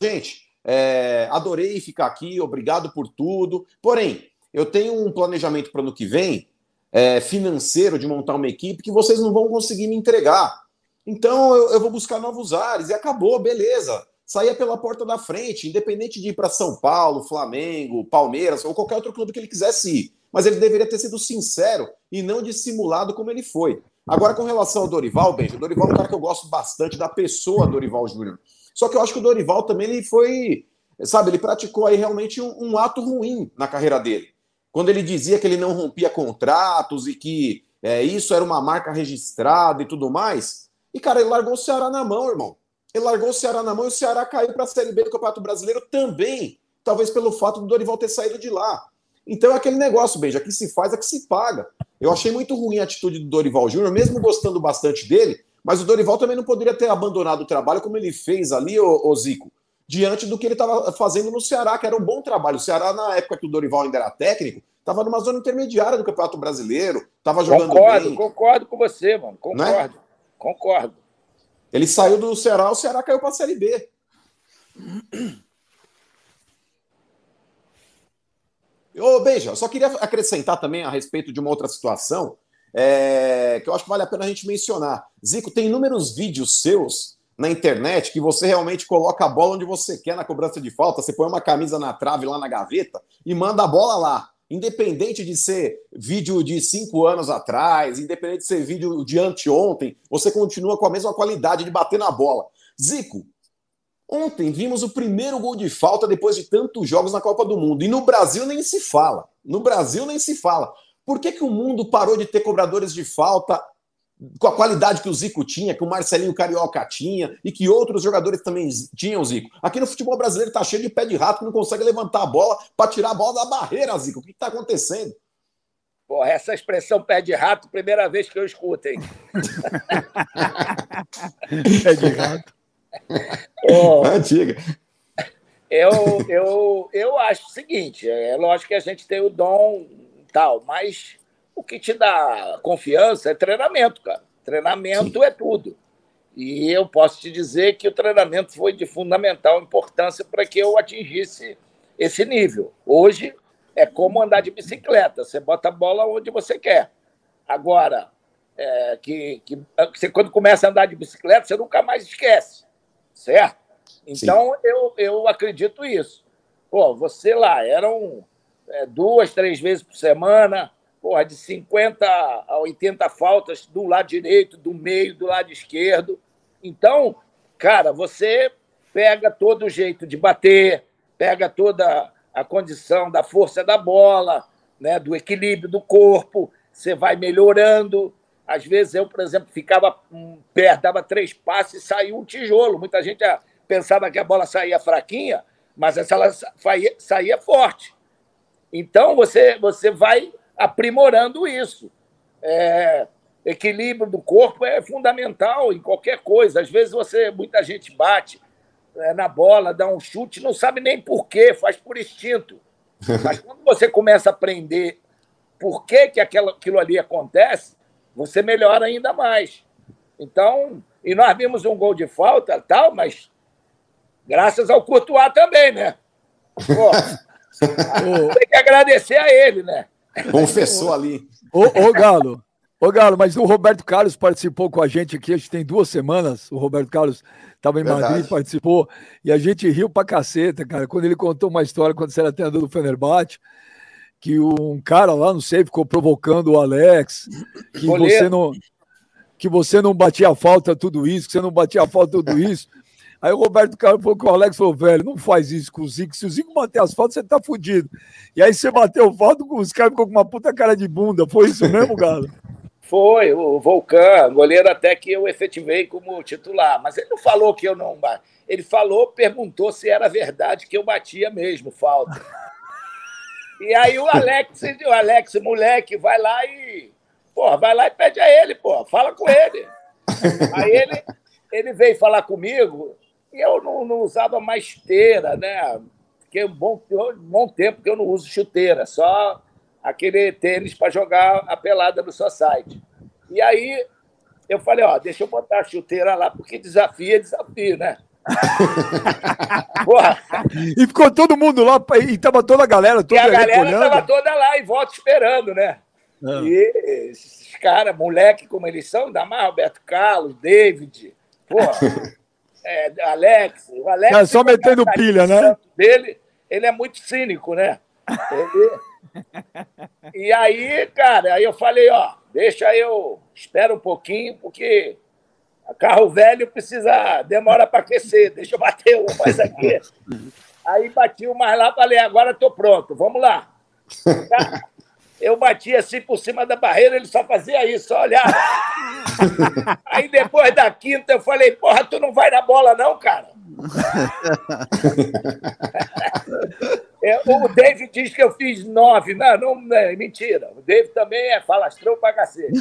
Gente, é, adorei ficar aqui, obrigado por tudo. Porém, eu tenho um planejamento para o ano que vem, é, financeiro, de montar uma equipe que vocês não vão conseguir me entregar. Então eu, eu vou buscar novos ares e acabou, beleza. Saía pela porta da frente, independente de ir para São Paulo, Flamengo, Palmeiras ou qualquer outro clube que ele quisesse ir. Mas ele deveria ter sido sincero e não dissimulado como ele foi. Agora, com relação ao Dorival, Benja, o Dorival é um cara que eu gosto bastante da pessoa Dorival Júnior. Só que eu acho que o Dorival também ele foi, sabe, ele praticou aí realmente um, um ato ruim na carreira dele. Quando ele dizia que ele não rompia contratos e que é, isso era uma marca registrada e tudo mais. E, cara, ele largou o Ceará na mão, irmão. Ele largou o Ceará na mão e o Ceará caiu para a Série B do Campeonato Brasileiro também, talvez pelo fato do Dorival ter saído de lá. Então é aquele negócio, Beija, que se faz é que se paga. Eu achei muito ruim a atitude do Dorival Júnior, mesmo gostando bastante dele, mas o Dorival também não poderia ter abandonado o trabalho como ele fez ali, ô, ô Zico, diante do que ele estava fazendo no Ceará, que era um bom trabalho. O Ceará, na época que o Dorival ainda era técnico, estava numa zona intermediária do Campeonato Brasileiro, estava jogando concordo, bem. Concordo com você, mano. Concordo. É? Concordo. Ele saiu do Ceará, o Ceará caiu para a Série B. Ô, Beija, só queria acrescentar também a respeito de uma outra situação é, que eu acho que vale a pena a gente mencionar. Zico, tem inúmeros vídeos seus na internet que você realmente coloca a bola onde você quer na cobrança de falta. Você põe uma camisa na trave lá na gaveta e manda a bola lá. Independente de ser vídeo de cinco anos atrás, independente de ser vídeo de anteontem, você continua com a mesma qualidade de bater na bola. Zico, ontem vimos o primeiro gol de falta depois de tantos jogos na Copa do Mundo. E no Brasil nem se fala. No Brasil nem se fala. Por que, que o mundo parou de ter cobradores de falta com a qualidade que o Zico tinha, que o Marcelinho Carioca tinha e que outros jogadores também tinham, Zico? Aqui no futebol brasileiro tá cheio de pé de rato que não consegue levantar a bola para tirar a bola da barreira, Zico. O que está acontecendo? Porra, essa expressão pé de rato, primeira vez que eu escuto, hein? pé de rato. Oh, Antiga. Eu, eu, eu acho o seguinte: é lógico que a gente tem o dom tal, mas o que te dá confiança é treinamento, cara. Treinamento Sim. é tudo. E eu posso te dizer que o treinamento foi de fundamental importância para que eu atingisse esse nível. Hoje é como andar de bicicleta, você bota a bola onde você quer. Agora, é, que, que você, quando começa a andar de bicicleta, você nunca mais esquece, certo? Então, eu, eu acredito isso. Pô, você lá, era um é, duas, três vezes por semana, porra, de 50 a 80 faltas do lado direito, do meio, do lado esquerdo. Então, cara, você pega todo o jeito de bater, pega toda a condição da força da bola, né, do equilíbrio do corpo, você vai melhorando. Às vezes eu, por exemplo, ficava perto, dava três passes e saiu um tijolo. Muita gente pensava que a bola saía fraquinha, mas essa ela saía forte. Então, você, você vai aprimorando isso. É, equilíbrio do corpo é fundamental em qualquer coisa. Às vezes, você muita gente bate é, na bola, dá um chute, não sabe nem por quê, faz por instinto. Mas quando você começa a aprender por que, que aquilo, aquilo ali acontece, você melhora ainda mais. Então, e nós vimos um gol de falta, tal, mas graças ao Courtois também, né? Pô, tem que agradecer a ele, né? Confessou ali. Ô, ô, Galo, ô Galo, mas o Roberto Carlos participou com a gente aqui, acho que tem duas semanas. O Roberto Carlos estava em Verdade. Madrid, participou, e a gente riu pra caceta, cara, quando ele contou uma história quando você era treinador do Fenerbahçe, que um cara lá, não sei, ficou provocando o Alex, que você não que você não batia falta tudo isso, que você não batia falta tudo isso. Aí o Roberto Carlos falou que o Alex falou, velho, não faz isso com o Zico. Se o Zico bater as faltas, você tá fudido. E aí você bateu falta, os caras ficou com uma puta cara de bunda. Foi isso mesmo, Galo? Foi, o Volcan, goleiro até que eu efetivei como titular. Mas ele não falou que eu não. Ele falou, perguntou se era verdade que eu batia mesmo falta. E aí o Alex, o Alex, moleque, vai lá e. Porra, vai lá e pede a ele, pô, fala com ele. Aí ele, ele veio falar comigo e eu não, não usava mais esteira, né? Fiquei um bom, um bom tempo que eu não uso chuteira, só aquele tênis para jogar a pelada no site. E aí eu falei, ó, deixa eu botar a chuteira lá, porque desafio é desafio, né? e ficou todo mundo lá, e tava toda a galera toda E a galera estava toda lá em volta esperando, né? Ah. E esses caras, moleque como eles são, ainda mais Roberto Carlos, David, porra, é, Alex, o Alex. Cara, só metendo pilha, né? Dele, ele é muito cínico, né? Ele... E aí, cara, aí eu falei, ó, deixa eu, espera um pouquinho, porque carro velho precisa, demora para aquecer, deixa eu bater um mais aqui. Aí bati o mais lá, falei, agora estou pronto, vamos lá. Eu bati assim por cima da barreira, ele só fazia isso, só olhava. Aí depois da quinta eu falei, porra, tu não vai na bola não, cara? É, o David diz que eu fiz nove. Não, não, é mentira. O David também é falastrão pra cacete.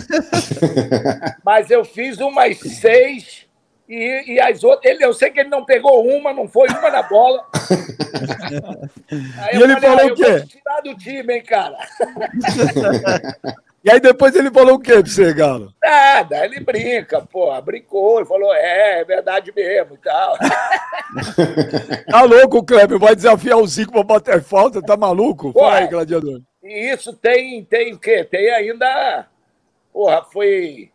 Mas eu fiz umas seis e, e as outras. Ele, eu sei que ele não pegou uma, não foi uma na bola. Aí e ele falei, falou ah, o quê? tirar do time, hein, cara. E aí depois ele falou o quê pra você, Galo? Nada, ele brinca, pô, brincou, ele falou, é, é verdade mesmo e tal. tá louco, Kleber, vai desafiar o Zico pra bater falta, tá maluco? Pô, Fala aí, gladiador. E isso tem, tem o quê? Tem ainda, porra, foi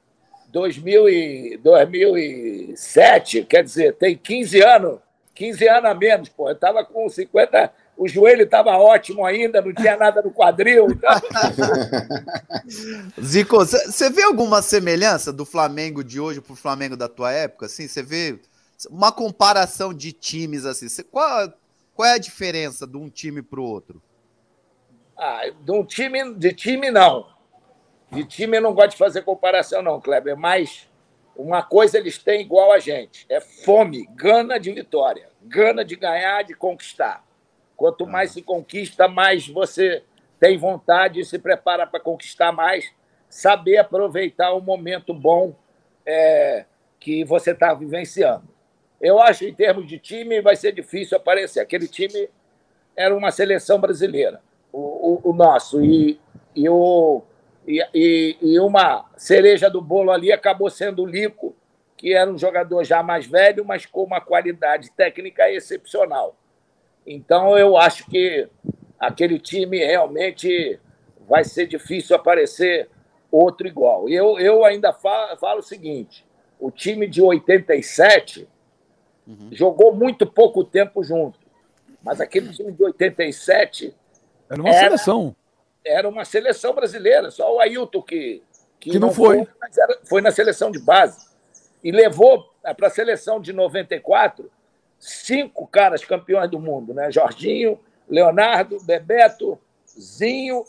2000 e, 2007, quer dizer, tem 15 anos, 15 anos a menos, pô, eu tava com 50 o joelho estava ótimo ainda, não tinha nada no quadril. Então... Zico, você vê alguma semelhança do Flamengo de hoje para o Flamengo da tua época? Assim, você vê uma comparação de times assim? Cê, qual, qual é a diferença de um time para o outro? Ah, de um time, de time não. De time eu não gosto de fazer comparação, não, Kleber. Mas uma coisa eles têm igual a gente: é fome, gana de vitória, gana de ganhar, de conquistar. Quanto tá. mais se conquista, mais você tem vontade e se prepara para conquistar mais. Saber aproveitar o momento bom é, que você está vivenciando. Eu acho, em termos de time, vai ser difícil aparecer. Aquele time era uma seleção brasileira, o, o, o nosso. E, e, o, e, e, uma cereja do bolo ali acabou sendo o Lico, que era um jogador já mais velho, mas com uma qualidade técnica excepcional. Então, eu acho que aquele time realmente vai ser difícil aparecer outro igual. Eu, eu ainda falo, falo o seguinte: o time de 87 uhum. jogou muito pouco tempo junto, mas aquele time de 87 era uma era, seleção. Era uma seleção brasileira, só o Ailton que, que, que não, não, foi, foi, mas era, foi na seleção de base. E levou para a seleção de 94 cinco caras campeões do mundo, né? Jorginho, Leonardo, Bebeto, Zinho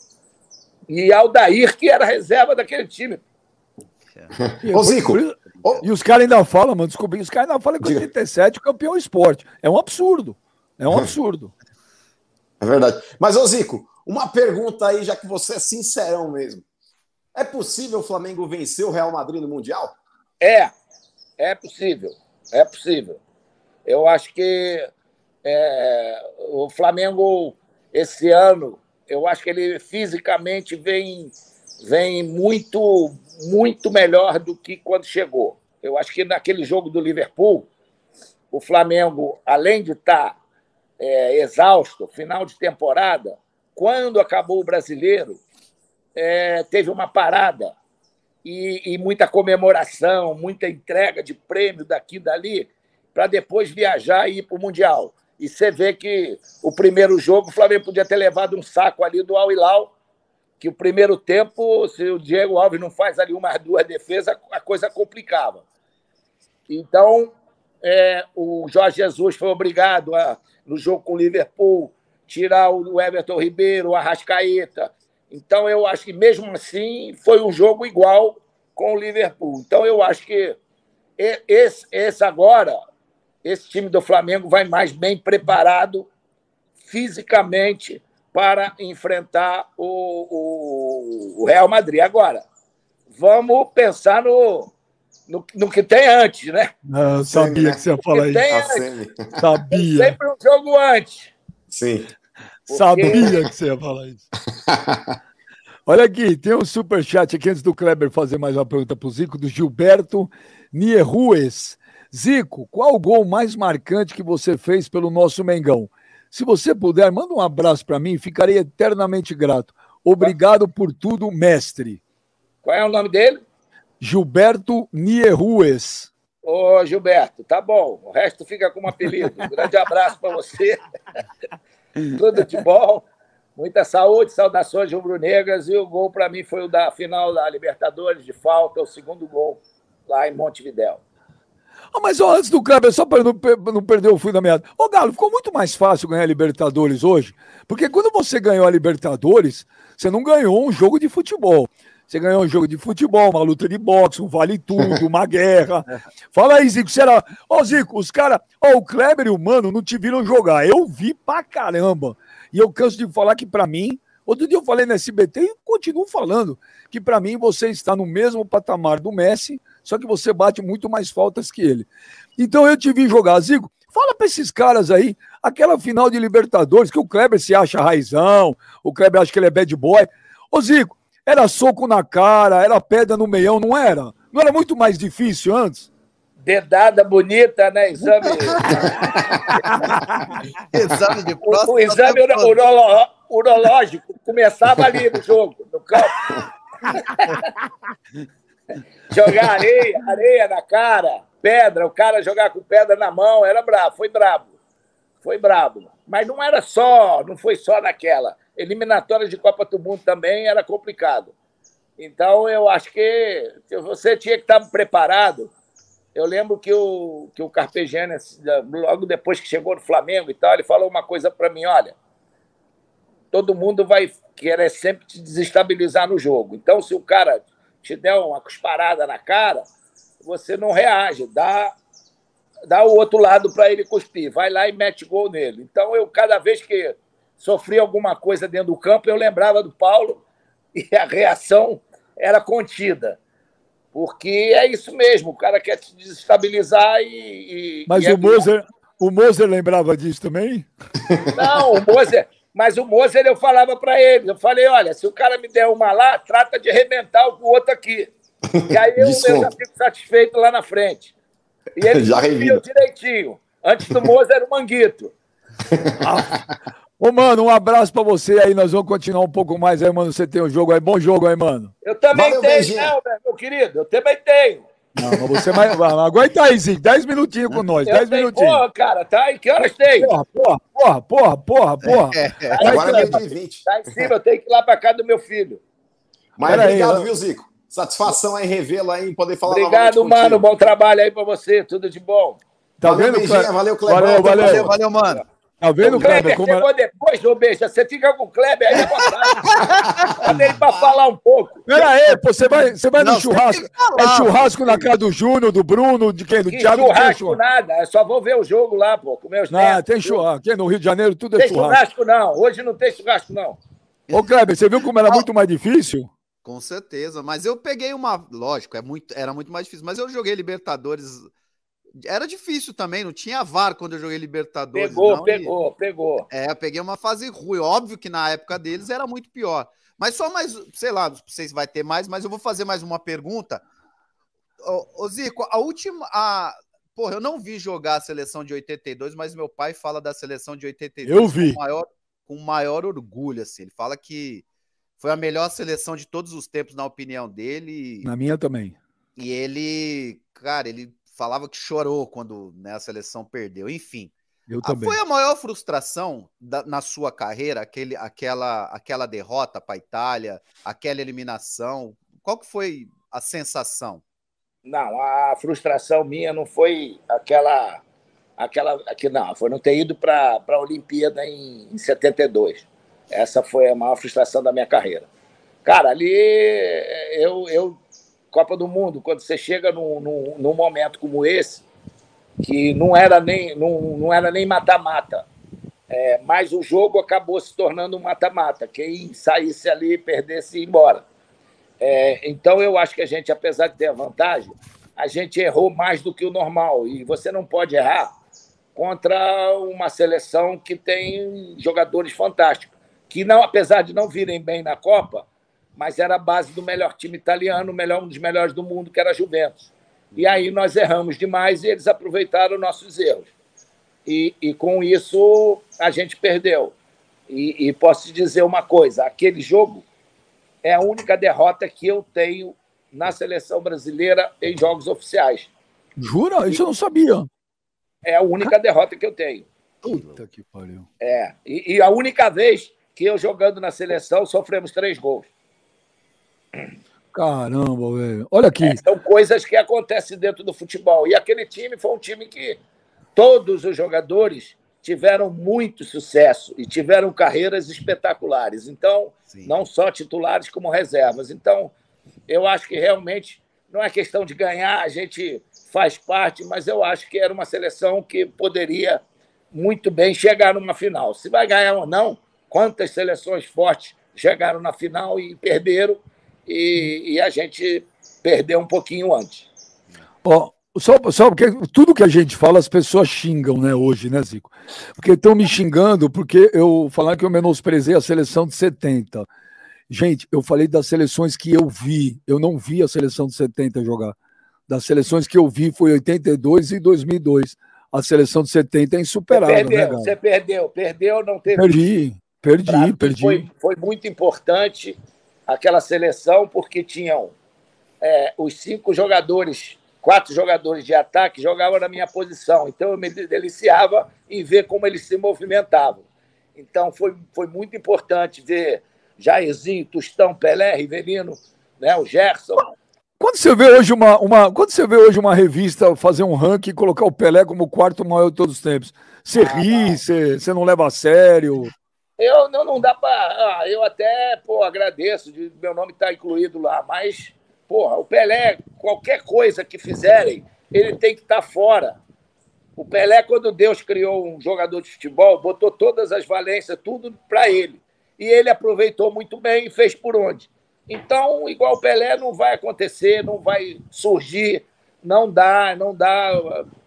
e Aldair, que era reserva daquele time. Ô, Zico. E os caras ainda falam, mano, descobri, os caras ainda falam que 87 o campeão esporte. É um absurdo. É um absurdo. É verdade. Mas, ô Zico, uma pergunta aí, já que você é sincerão mesmo. É possível o Flamengo vencer o Real Madrid no Mundial? É, é possível. É possível. Eu acho que é, o Flamengo, esse ano, eu acho que ele fisicamente vem, vem muito, muito melhor do que quando chegou. Eu acho que naquele jogo do Liverpool, o Flamengo, além de estar tá, é, exausto, final de temporada, quando acabou o brasileiro, é, teve uma parada e, e, muita comemoração, muita entrega de prêmio daqui e dali para depois viajar e ir para o Mundial. E você vê que o primeiro jogo o Flamengo podia ter levado um saco ali do Al Hilal que o primeiro tempo, se o Diego Alves não faz ali umas duas defesas, a coisa complicava. Então, é, o Jorge Jesus foi obrigado, a, no jogo com o Liverpool, tirar o Everton Ribeiro, o Arrascaeta. Então, eu acho que, mesmo assim, foi um jogo igual com o Liverpool. Então, eu acho que esse, esse agora, esse time do Flamengo vai mais bem preparado fisicamente para enfrentar o, o, o Real Madrid. Agora, vamos pensar no, no, no que tem antes, né? Não, sabia né? que você ia falar isso. Sabia. Sempre um jogo antes. Sim. Porque... Sabia que você ia falar isso. Olha aqui, tem um super chat aqui antes do Kleber fazer mais uma pergunta para o Zico, do Gilberto Nierrues. Zico, qual o gol mais marcante que você fez pelo nosso Mengão? Se você puder, manda um abraço para mim, ficarei eternamente grato. Obrigado por tudo, mestre. Qual é o nome dele? Gilberto Nierrues. Ô, Gilberto, tá bom. O resto fica como apelido. Um grande abraço para você. tudo de bom. Muita saúde, saudações rubro-negras. E o gol para mim foi o da final da Libertadores de falta, o segundo gol lá em Montevidéu. Ah, mas ó, antes do Kleber, só para não, não, perder o fio da meada. Ô, Galo, ficou muito mais fácil ganhar a Libertadores hoje, porque quando você ganhou a Libertadores, você não ganhou um jogo de futebol. Você ganhou um jogo de futebol, uma luta de boxe, um vale tudo, uma guerra. Fala aí, Zico, será? Ô, Zico, os caras. Ó, o Kleber e o Mano não te viram jogar. Eu vi pra caramba. E eu canso de falar que, para mim, outro dia eu falei no SBT e continuo falando que, para mim, você está no mesmo patamar do Messi só que você bate muito mais faltas que ele. Então eu te vi jogar, Zico. Fala para esses caras aí, aquela final de Libertadores, que o Kleber se acha raizão, o Kleber acha que ele é bad boy. Ô Zico, era soco na cara, era pedra no meião, não era? Não era muito mais difícil antes? Dedada bonita, né? Exame. exame de próstata. O, o exame urolo, urológico começava ali no jogo, no campo. Jogar areia, areia na cara, pedra, o cara jogar com pedra na mão, era brabo, foi brabo. Foi brabo. Mas não era só, não foi só naquela. Eliminatória de Copa do Mundo também era complicado. Então, eu acho que você tinha que estar preparado. Eu lembro que o, que o Carpegiani, logo depois que chegou no Flamengo e tal, ele falou uma coisa para mim: olha, todo mundo vai querer sempre te desestabilizar no jogo. Então, se o cara te der uma cusparada na cara, você não reage, dá, dá o outro lado para ele cuspir, vai lá e mete gol nele. Então, eu, cada vez que sofri alguma coisa dentro do campo, eu lembrava do Paulo e a reação era contida. Porque é isso mesmo, o cara quer te desestabilizar e. e Mas e o, é Moser, o Moser lembrava disso também? Não, o Moser. Mas o Moser, eu falava para ele, eu falei, olha, se o cara me der uma lá, trata de arrebentar o outro aqui. E aí eu, eu já fico satisfeito lá na frente. E ele já viu direitinho. Antes do Moser era o Manguito. Ô, mano, um abraço pra você aí. Nós vamos continuar um pouco mais aí, mano. Você tem um jogo aí. Bom jogo aí, mano. Eu também Valeu, tenho, né, meu querido? Eu também tenho. Não, mas você vai. Aguenta aí, Zico. 10 minutinhos com nós. 10 minutinhos. Porra, cara, tá? E que horas tem? Porra, porra, porra, porra, porra, porra. É, é, agora é meio de 20. Tá em cima, eu tenho que ir lá pra casa do meu filho. Mas Pera obrigado, aí, viu, Zico? Satisfação aí revê-lo aí, poder falar Obrigado, mano. Bom trabalho aí pra você. Tudo de bom. Tá valeu, vendo, Valeu, Cleber. Valeu, valeu, valeu, valeu, mano. Tá vendo, o Kleber? Kleber como chegou depois, ô Beija. Você fica com o Kleber aí à vontade. Manda ele pra falar um pouco. Pera aí, pô, você vai, você vai Não, no churrasco. Falar, é churrasco na casa do Júnior, do Bruno, de quem? Do que Thiago? Churrasco nada, eu só vou ver o jogo lá, pô, com meus Não, netos, tem churrasco. Aqui no Rio de Janeiro tudo é tem churrasco. churrasco não, hoje não tem churrasco não. Ô, Kleber, você viu como era muito mais difícil? Com certeza, mas eu peguei uma. Lógico, é muito, era muito mais difícil, mas eu joguei Libertadores era difícil também, não tinha VAR quando eu joguei Libertadores. Pegou, não, pegou, e... pegou. É, eu peguei uma fase ruim. Óbvio que na época deles era muito pior. Mas só mais, sei lá, não sei se vai ter mais, mas eu vou fazer mais uma pergunta. Ô, ô Zico, a última. A... Porra, eu não vi jogar a seleção de 82, mas meu pai fala da seleção de 82 eu vi. Com, maior, com maior orgulho, assim. Ele fala que foi a melhor seleção de todos os tempos, na opinião dele. Na minha também. E ele, cara, ele falava que chorou quando né, a seleção perdeu. Enfim, Eu também. Foi a maior frustração da, na sua carreira, aquele, aquela, aquela derrota para a Itália, aquela eliminação? Qual que foi a sensação? Não, a frustração minha não foi aquela. aquela aqui, não, foi não ter ido para a Olimpíada em, em 72. Essa foi a maior frustração da minha carreira. Cara, ali eu, eu Copa do Mundo, quando você chega num, num, num momento como esse, que não era nem não, não era nem mata-mata, é, mas o jogo acabou se tornando um mata-mata. Quem saísse ali, perdesse e embora. É, então, eu acho que a gente, apesar de ter a vantagem, a gente errou mais do que o normal. E você não pode errar contra uma seleção que tem jogadores fantásticos, que, não, apesar de não virem bem na Copa, mas era a base do melhor time italiano, melhor, um dos melhores do mundo, que era a Juventus. E aí nós erramos demais e eles aproveitaram nossos erros. E, e com isso a gente perdeu. E, e posso te dizer uma coisa: aquele jogo é a única derrota que eu tenho na seleção brasileira em jogos oficiais. Jura? Isso eu não sabia. É a única derrota que eu tenho. Puta que pariu. É. E, e, a única vez que eu jogando na seleção sofremos três gols. Caramba, velho. Olha aqui. É, são coisas que acontecem dentro do futebol. E aquele time foi um time que todos os jogadores tiveram muito sucesso e tiveram carreiras espetaculares. Então, Sim. não só titulares como reservas. Então, eu acho que realmente não é questão de ganhar, a gente faz parte, mas eu acho que era uma seleção que poderia muito bem chegar numa final. Se vai ganhar ou não, quantas seleções fortes chegaram na final e perderam, e, e a gente perdeu um pouquinho antes. Ó, só, só porque tudo que a gente fala, as pessoas xingam, né, hoje, né, Zico? Porque estão me xingando porque eu falar que eu menosprezei a seleção de 70. Gente, eu falei das seleções que eu vi, eu não vi a seleção de 70 jogar. Das seleções que eu vi foi 82 e 2002. A seleção de 70 é insuperável. Você perdeu, né, você perdeu, perdeu, não teve. Perdi, perdi, perdi. Foi, foi muito importante aquela seleção, porque tinham é, os cinco jogadores, quatro jogadores de ataque, jogavam na minha posição. Então eu me deliciava em ver como eles se movimentavam. Então foi, foi muito importante ver Jairzinho, Tostão, Pelé, Rivelino, né, o Gerson. Quando você vê hoje uma, uma, quando você vê hoje uma revista fazer um ranking e colocar o Pelé como o quarto maior de todos os tempos, você ah, ri, você, você não leva a sério? Eu não, não dá para. Eu até pô, agradeço de meu nome estar tá incluído lá, mas, porra, o Pelé, qualquer coisa que fizerem, ele tem que estar tá fora. O Pelé, quando Deus criou um jogador de futebol, botou todas as valências, tudo para ele. E ele aproveitou muito bem e fez por onde. Então, igual o Pelé, não vai acontecer, não vai surgir, não dá, não dá.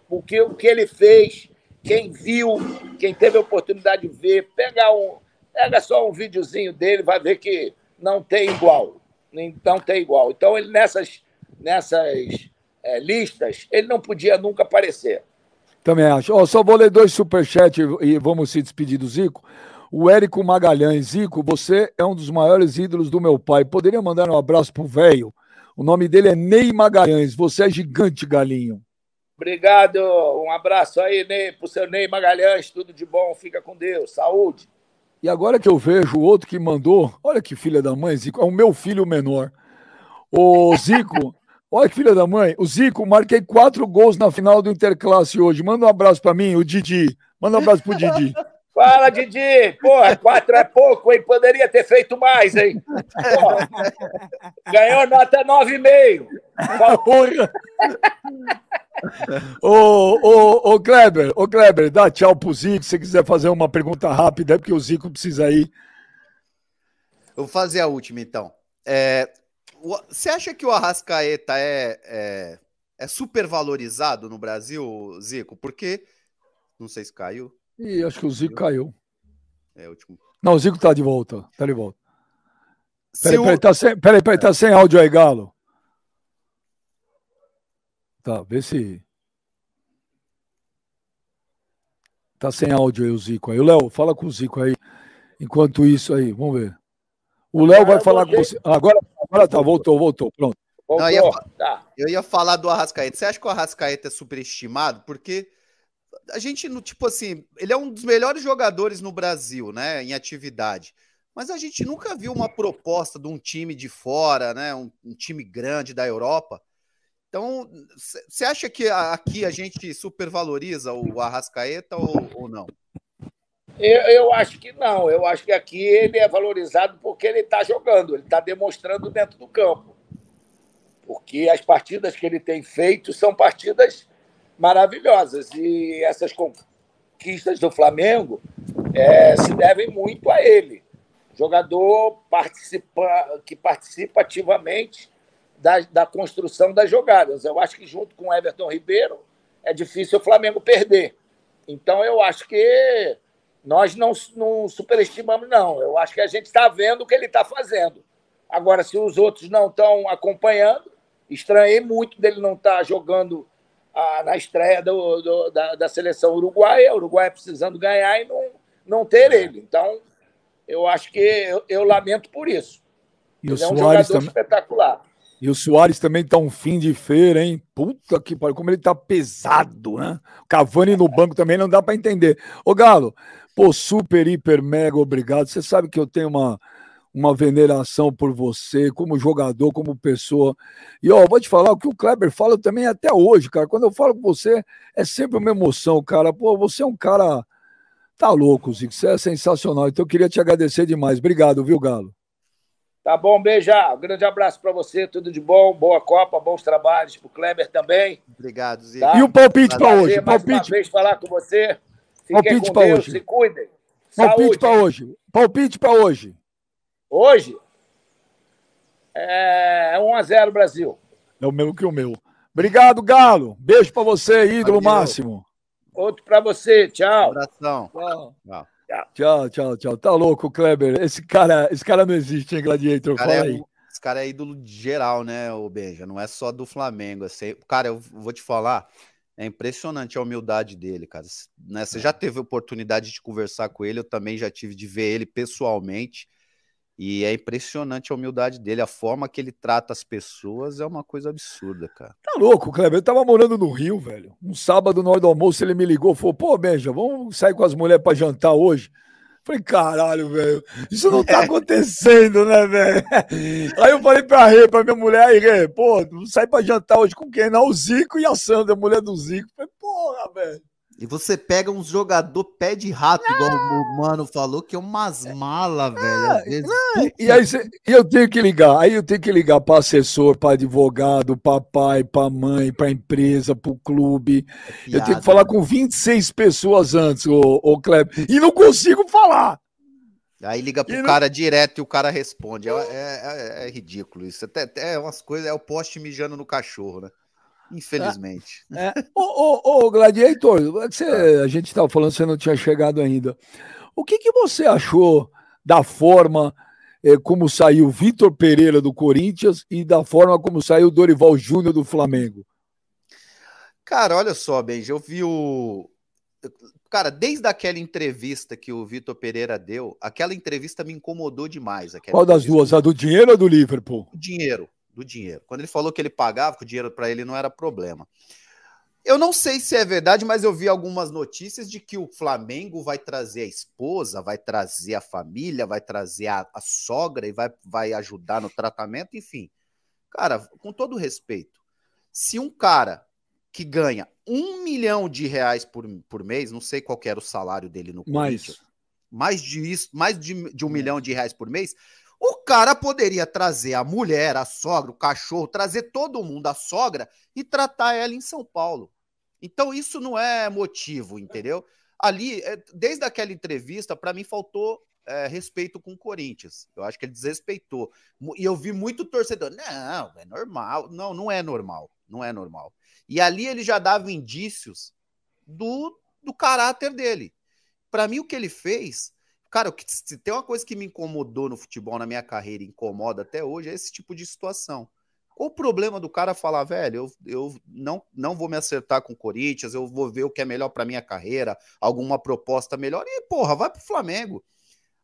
O que, o que ele fez, quem viu, quem teve a oportunidade de ver, pegar um, Pega só um videozinho dele, vai ver que não tem igual. Não tem igual. Então, ele nessas, nessas é, listas, ele não podia nunca aparecer. Também acho. Oh, só vou ler dois superchats e vamos se despedir do Zico. O Érico Magalhães, Zico, você é um dos maiores ídolos do meu pai. Poderia mandar um abraço pro velho? O nome dele é Ney Magalhães. Você é gigante, galinho. Obrigado. Um abraço aí, Ney, pro seu Ney Magalhães. Tudo de bom. Fica com Deus. Saúde. E agora que eu vejo o outro que mandou, olha que filha da mãe, Zico, é o meu filho menor. O Zico, olha que filha da mãe, o Zico, marquei quatro gols na final do Interclasse hoje. Manda um abraço para mim, o Didi. Manda um abraço pro Didi. Fala, Didi! Porra, quatro é pouco, hein? Poderia ter feito mais, hein? Porra. Ganhou nota 9,5. Porra! ô, ô, ô, Kleber, ô, Kleber, dá tchau pro Zico, se você quiser fazer uma pergunta rápida, porque o Zico precisa ir. Eu vou fazer a última, então. É, você acha que o Arrascaeta é, é, é super valorizado no Brasil, Zico? Porque, não sei se caiu. Ih, acho que o Zico caiu. É, último. Não, o Zico tá de volta, tá de volta. Peraí, peraí, tá sem, peraí, peraí, tá sem áudio aí, Galo. Tá, vê se. Tá sem áudio aí o Zico aí. O Léo, fala com o Zico aí. Enquanto isso aí, vamos ver. O Léo vai falar com você. Agora, agora tá, voltou, voltou. Pronto. Não, eu, ia, eu ia falar do Arrascaeta. Você acha que o Arrascaeta é superestimado? Porque a gente, tipo assim, ele é um dos melhores jogadores no Brasil, né, em atividade. Mas a gente nunca viu uma proposta de um time de fora, né, um, um time grande da Europa. Então, você acha que aqui a gente supervaloriza o Arrascaeta ou, ou não? Eu, eu, acho que não. Eu acho que aqui ele é valorizado porque ele está jogando, ele está demonstrando dentro do campo. Porque as partidas que ele tem feito são partidas maravilhosas. E essas conquistas do Flamengo é, se devem muito a ele. Jogador participa, que participa ativamente da, da construção das jogadas. Eu acho que junto com Everton Ribeiro é difícil o Flamengo perder. Então eu acho que nós não, não superestimamos, não. Eu acho que a gente está vendo o que ele está fazendo. Agora, se os outros não estão acompanhando, estranhei muito dele não estar tá jogando ah, na estreia do, do, da, da, seleção uruguaia, o Uruguai precisando ganhar e não, não ter é. ele. Então, eu acho que eu, eu lamento por isso. E ele o é um Soares jogador também... espetacular. E o Soares também está um fim de feira, hein? Puta que pariu, como ele está pesado, né? Cavani no banco também não dá para entender. Ô Galo, pô, super, hiper, mega obrigado. Você sabe que eu tenho uma, uma veneração por você, como jogador, como pessoa. E ó, vou te falar o que o Kleber fala também até hoje, cara. Quando eu falo com você, é sempre uma emoção, cara. Pô, você é um cara. Tá louco, Zico. Você é sensacional. Então eu queria te agradecer demais. Obrigado, viu, Galo? Tá bom, beijar. Um grande abraço para você, tudo de bom, boa Copa, bons trabalhos para o Kleber também. Obrigado, Zico. Tá? E o palpite para hoje? Mais palpite. uma vez falar com você. Fiquem palpite para hoje. Se cuidem. Palpite para hoje. Palpite para hoje. Hoje é 1 a 0 Brasil. É o mesmo que o meu. Obrigado, Galo. Beijo para você, ídolo Valeu. máximo. Outro para você. Tchau. Um abração. Tchau. Tchau. Tchau, tchau, tchau. Tá louco, Kleber. Esse cara, esse cara não existe, hein, Gladiator? Cara Fala é, aí. Esse cara é ídolo geral, né, o Benja? Não é só do Flamengo. Assim, cara, eu vou te falar, é impressionante a humildade dele, cara. Né, você já teve oportunidade de conversar com ele, eu também já tive de ver ele pessoalmente. E é impressionante a humildade dele, a forma que ele trata as pessoas é uma coisa absurda, cara. Tá louco, Kleber? Eu tava morando no Rio, velho. Um sábado, na hora do almoço, ele me ligou, falou: pô, Benja, vamos sair com as mulheres pra jantar hoje? Falei, caralho, velho, isso não tá acontecendo, né, velho? Aí eu falei pra Rê, pra minha mulher, aí, Rê, pô, sai pra jantar hoje com quem? Não, o Zico e a Sandra, a mulher do Zico. Falei, porra, velho. E você pega um jogador pé de rato, igual o mano falou, que é umas malas, velho. e aí cê, eu tenho que ligar, aí eu tenho que ligar para assessor, para advogado, para pai, para mãe, para empresa, para o clube. É piada, eu tenho que falar né? com 26 pessoas antes, ô, ô Kleber, e não consigo falar. Aí liga pro e cara não... direto e o cara responde. É, é, é, é ridículo isso. Até, até umas coisas, é o poste mijando no cachorro, né? Infelizmente. É. é. Ô, ô, ô, Gladiator, você, a gente estava falando, você não tinha chegado ainda. O que, que você achou da forma eh, como saiu Vitor Pereira do Corinthians e da forma como saiu Dorival Júnior do Flamengo? Cara, olha só, Benji, eu vi o. Cara, desde aquela entrevista que o Vitor Pereira deu, aquela entrevista me incomodou demais. Qual das duas? A do dinheiro ou do Liverpool? O dinheiro do dinheiro. Quando ele falou que ele pagava, que o dinheiro para ele não era problema. Eu não sei se é verdade, mas eu vi algumas notícias de que o Flamengo vai trazer a esposa, vai trazer a família, vai trazer a, a sogra e vai, vai ajudar no tratamento, enfim. Cara, com todo respeito, se um cara que ganha um milhão de reais por, por mês, não sei qual era o salário dele no mais. mais de isso, mais de, de um milhão de reais por mês, o cara poderia trazer a mulher, a sogra, o cachorro, trazer todo mundo, a sogra, e tratar ela em São Paulo. Então isso não é motivo, entendeu? Ali, é, desde aquela entrevista, para mim faltou é, respeito com o Corinthians. Eu acho que ele desrespeitou. E eu vi muito torcedor. Não, é normal. Não, não é normal. Não é normal. E ali ele já dava indícios do, do caráter dele. Para mim, o que ele fez Cara, se tem uma coisa que me incomodou no futebol na minha carreira, incomoda até hoje, é esse tipo de situação. Qual o problema do cara falar, velho, eu, eu não, não vou me acertar com o Corinthians, eu vou ver o que é melhor para minha carreira, alguma proposta melhor, e porra, vai pro Flamengo.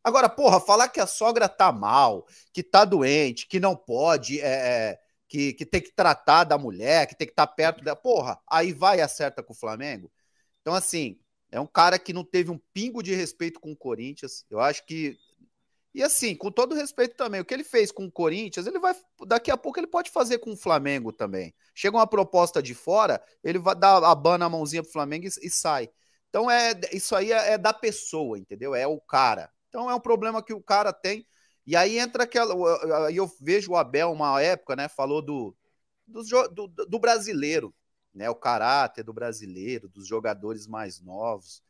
Agora, porra, falar que a sogra tá mal, que tá doente, que não pode, é, é que, que tem que tratar da mulher, que tem que estar tá perto da. Porra, aí vai e acerta com o Flamengo. Então, assim, é um cara que não teve um pingo de respeito com o Corinthians. Eu acho que. E assim, com todo respeito também, o que ele fez com o Corinthians, ele vai. Daqui a pouco ele pode fazer com o Flamengo também. Chega uma proposta de fora, ele vai dar a bana a mãozinha pro Flamengo e, e sai. Então, é, isso aí é, é da pessoa, entendeu? É o cara. Então, é um problema que o cara tem. E aí entra aquela. Aí eu vejo o Abel, uma época, né? Falou do, do, do, do brasileiro né? O caráter do brasileiro, dos jogadores mais novos,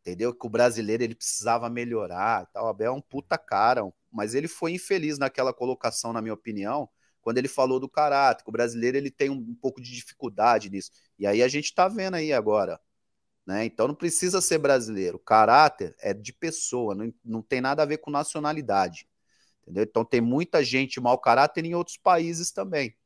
entendeu? Que o brasileiro ele precisava melhorar, tal. O Abel é um puta cara, mas ele foi infeliz naquela colocação, na minha opinião, quando ele falou do caráter. Que o brasileiro ele tem um, pouco de dificuldade nisso. E aí a gente tá vendo aí agora, né? Então não precisa ser brasileiro. Caráter é de pessoa, não, não tem nada a ver com nacionalidade. Entendeu? Então tem muita gente mau caráter em outros países também.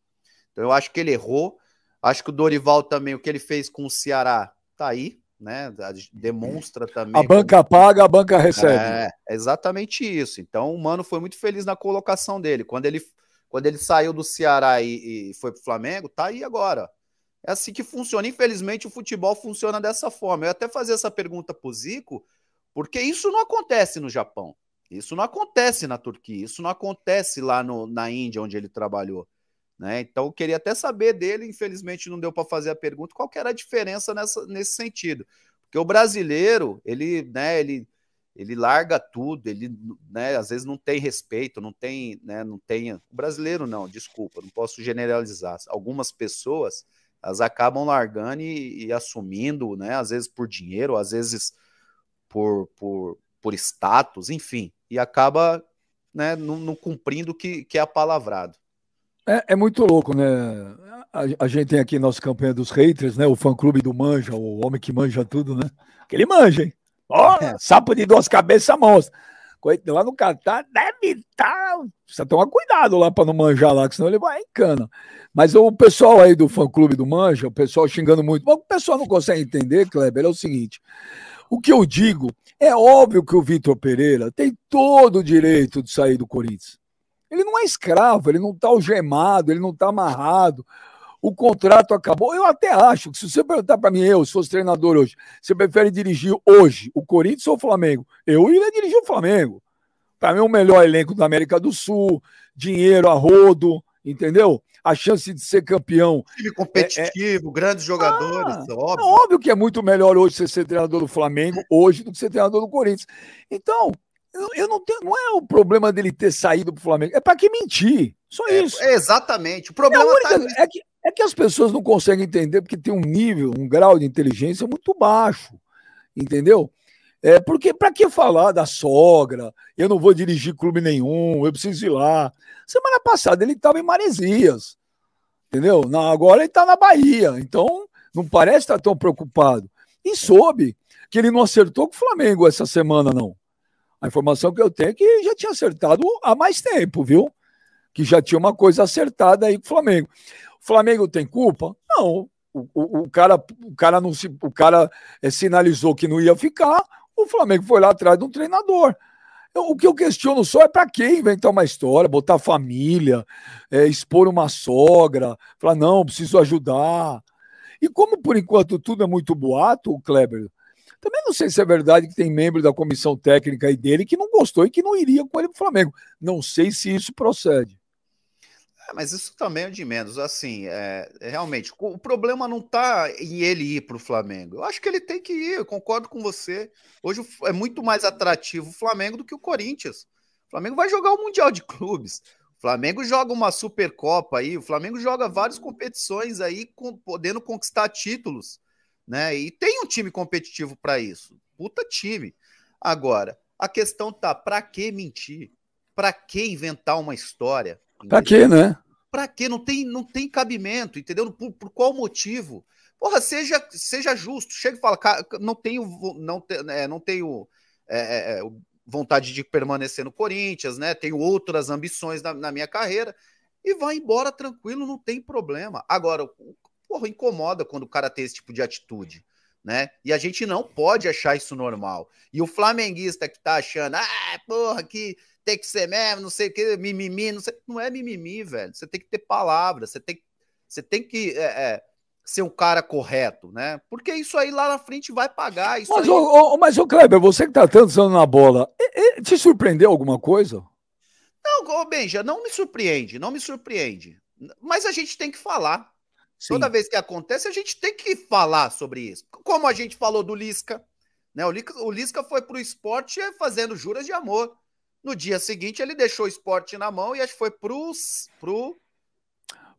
Então eu acho que ele errou. Acho que o Dorival também, o que ele fez com o Ceará, tá aí, né? Demonstra também. A banca como... paga, a banca recebe. É, exatamente isso. Então o Mano foi muito feliz na colocação dele. Quando ele, quando ele saiu do Ceará e, e foi pro Flamengo, tá aí agora. É assim que funciona. Infelizmente, o futebol funciona dessa forma. Eu até fazer essa pergunta pro Zico, porque isso não acontece no Japão. Isso não acontece na Turquia, isso não acontece lá no, na Índia, onde ele trabalhou. Né? Então, eu queria até saber dele, infelizmente não deu para fazer a pergunta, qual era a diferença nessa, nesse sentido. Porque o brasileiro, ele, né, ele, ele larga tudo, ele, né, às vezes não tem respeito, não tem, né, não tem, o brasileiro não, desculpa, não posso generalizar. Algumas pessoas, elas acabam largando e, e assumindo, né, às vezes por dinheiro, às vezes por, por, por status, enfim, e acaba, né, não, não cumprindo o que, que é apalavrado. É, é muito louco, né? A, a, gente tem aqui nosso campanha dos haters, né? O fã-clube do Manja, o homem que manja tudo, né? Aquele manja, hein? Ó, oh, sapo de duas cabeças monstro. Lá no Catar deve estar. Tá... Precisa tomar cuidado lá para não manjar lá, que senão ele vai em cana. Mas o pessoal aí do fã-clube do Manja, o pessoal xingando muito. Mas o pessoal não consegue entender, Kleber, é o seguinte. O que eu digo, é óbvio que o Vitor Pereira tem todo o direito de sair do Corinthians. Ele não é escravo, ele não está algemado, ele não está amarrado. O contrato acabou. Eu até acho que se você perguntar para mim, eu, se fosse treinador hoje, você prefere dirigir hoje o Corinthians ou o Flamengo? Eu iria dirigir o Flamengo. Para mim, é o melhor elenco da América do Sul, dinheiro a rodo, entendeu? A chance de ser campeão. Time competitivo, é, é... grandes jogadores, ah, óbvio. É óbvio que é muito melhor hoje você ser treinador do Flamengo hoje do que ser treinador do Corinthians. Então, eu, eu não tenho, não é o problema dele ter saído pro Flamengo, é para que mentir. Só é, isso. Exatamente. O problema é, única, tá... é, que, é que as pessoas não conseguem entender porque tem um nível, um grau de inteligência muito baixo. Entendeu? É, porque para que falar da sogra? Eu não vou dirigir clube nenhum, eu preciso ir lá. Semana passada ele estava em Maresias. Entendeu? Na, agora ele está na Bahia. Então, não parece estar tão preocupado. E soube que ele não acertou com o Flamengo essa semana, não. A informação que eu tenho é que já tinha acertado há mais tempo, viu? Que já tinha uma coisa acertada aí com o Flamengo. O Flamengo tem culpa? Não. O, o, o cara, o cara, não se, o cara é, sinalizou que não ia ficar, o Flamengo foi lá atrás de um treinador. Eu, o que eu questiono só é para que inventar uma história, botar família, é, expor uma sogra, falar, não, preciso ajudar. E como por enquanto tudo é muito boato, Kleber, também não sei se é verdade que tem membro da comissão técnica aí dele que não gostou e que não iria com ele para o Flamengo. Não sei se isso procede. É, mas isso também é de menos. Assim, é, realmente, o problema não está em ele ir para o Flamengo. Eu acho que ele tem que ir, eu concordo com você. Hoje é muito mais atrativo o Flamengo do que o Corinthians. O Flamengo vai jogar o Mundial de Clubes. O Flamengo joga uma Supercopa aí, o Flamengo joga várias competições aí, com, podendo conquistar títulos né? E tem um time competitivo para isso. Puta time. Agora, a questão tá, para que mentir? Para que inventar uma história? Para que, né? Para que não tem não tem cabimento, entendeu? Por, por, qual motivo? Porra, seja seja justo. Chega e fala, não tenho não, é, não tenho é, é, é vontade de permanecer no Corinthians, né? Tenho outras ambições na, na minha carreira e vai embora tranquilo, não tem problema. Agora, porra, incomoda quando o cara tem esse tipo de atitude, né? E a gente não pode achar isso normal. E o flamenguista que tá achando, ah, porra, que tem que ser mesmo, não sei o que, mimimi, não sei. Não é mimimi, velho. Você tem que ter palavra, você tem, você tem que é, é, ser um cara correto, né? Porque isso aí lá na frente vai pagar. Isso mas, aí... o, o, mas o Kleber, você que tá tantos anos na bola, te surpreendeu alguma coisa? Não, Benja, não me surpreende, não me surpreende. Mas a gente tem que falar. Sim. Toda vez que acontece, a gente tem que falar sobre isso. Como a gente falou do Lisca, né? O Lisca, o Lisca foi pro esporte fazendo juras de amor. No dia seguinte, ele deixou o esporte na mão e acho que foi pros, pro.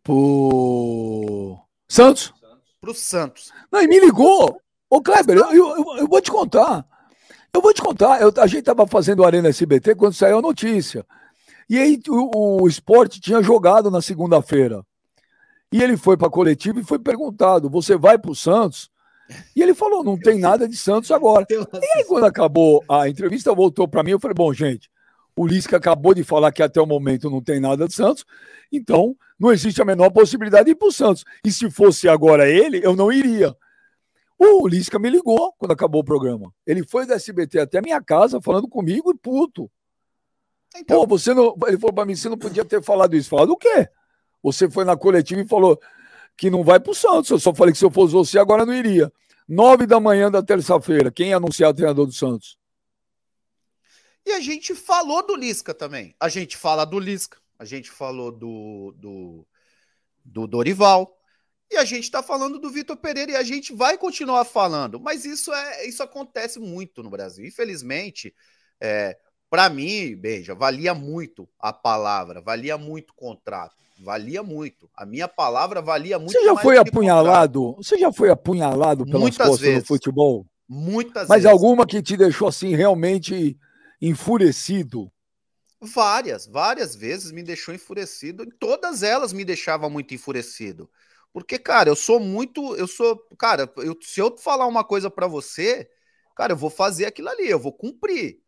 Pro. Santos? Pro Santos. Não, e me ligou. Ô, Kleber, eu, eu, eu vou te contar. Eu vou te contar. Eu, a gente tava fazendo Arena SBT quando saiu a notícia. E aí o, o esporte tinha jogado na segunda-feira. E ele foi para a coletiva e foi perguntado: você vai para o Santos? E ele falou: não tem nada de Santos agora. E aí, quando acabou a entrevista, voltou para mim. Eu falei: bom, gente, o Lisca acabou de falar que até o momento não tem nada de Santos, então não existe a menor possibilidade de ir para o Santos. E se fosse agora ele, eu não iria. O Lisca me ligou quando acabou o programa. Ele foi do SBT até minha casa falando comigo e puto. Então... Pô, você não. Ele falou para mim: você não podia ter falado isso. Falado o quê? Você foi na coletiva e falou que não vai para o Santos. Eu só falei que se eu fosse você, agora não iria. Nove da manhã da terça-feira. Quem ia anunciar o treinador do Santos? E a gente falou do Lisca também. A gente fala do Lisca. A gente falou do, do, do Dorival. E a gente está falando do Vitor Pereira e a gente vai continuar falando. Mas isso é isso acontece muito no Brasil. Infelizmente, é, para mim, Beija, valia muito a palavra, valia muito o contrato, valia muito. A minha palavra valia muito. Você já foi apunhalado? Você já foi apunhalado pelas Muitas costas vezes. no futebol? Muitas Mas vezes. alguma que te deixou assim realmente enfurecido? Várias, várias vezes me deixou enfurecido. E todas elas me deixavam muito enfurecido. Porque, cara, eu sou muito. Eu sou. Cara, eu, se eu falar uma coisa para você, cara, eu vou fazer aquilo ali, eu vou cumprir.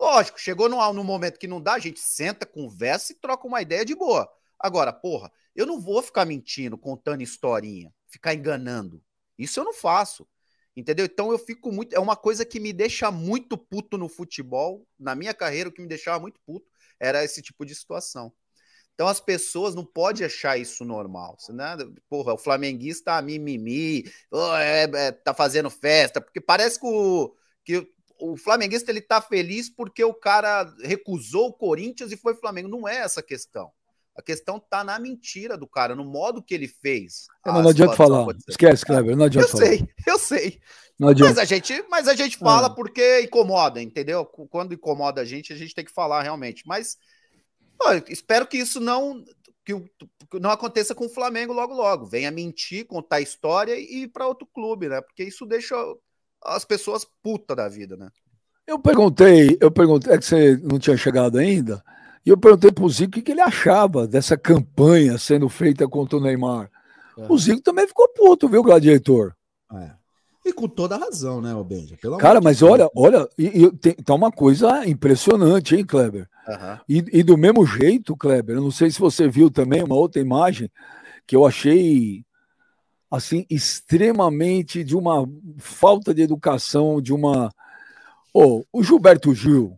Lógico, chegou no, no momento que não dá, a gente senta, conversa e troca uma ideia de boa. Agora, porra, eu não vou ficar mentindo, contando historinha, ficar enganando. Isso eu não faço. Entendeu? Então eu fico muito. É uma coisa que me deixa muito puto no futebol. Na minha carreira, o que me deixava muito puto era esse tipo de situação. Então as pessoas não podem achar isso normal. Né? Porra, o flamenguista ah, mimimi, oh, é, é, tá fazendo festa, porque parece que o, que o flamenguista ele tá feliz porque o cara recusou o Corinthians e foi Flamengo. Não é essa a questão. A questão tá na mentira do cara, no modo que ele fez. Não, não adianta falar. Esquece, Kleber, não adianta eu falar. Eu sei, eu sei. Mas a gente, mas a gente fala é. porque incomoda, entendeu? Quando incomoda a gente, a gente tem que falar realmente. Mas pô, espero que isso não que não aconteça com o Flamengo logo logo. Venha mentir, contar a história e ir para outro clube, né? Porque isso deixa as pessoas puta da vida, né? Eu perguntei, eu perguntei, é que você não tinha chegado ainda, e eu perguntei pro Zico o que ele achava dessa campanha sendo feita contra o Neymar. É. O Zico também ficou puto, viu, Gladiator? É. E com toda razão, né, Benja? Cara, mas olha, olha, e, e, tem, tá uma coisa impressionante, hein, Kleber? Uhum. E, e, do mesmo jeito, Kleber, eu não sei se você viu também uma outra imagem que eu achei assim extremamente de uma falta de educação, de uma oh, o Gilberto Gil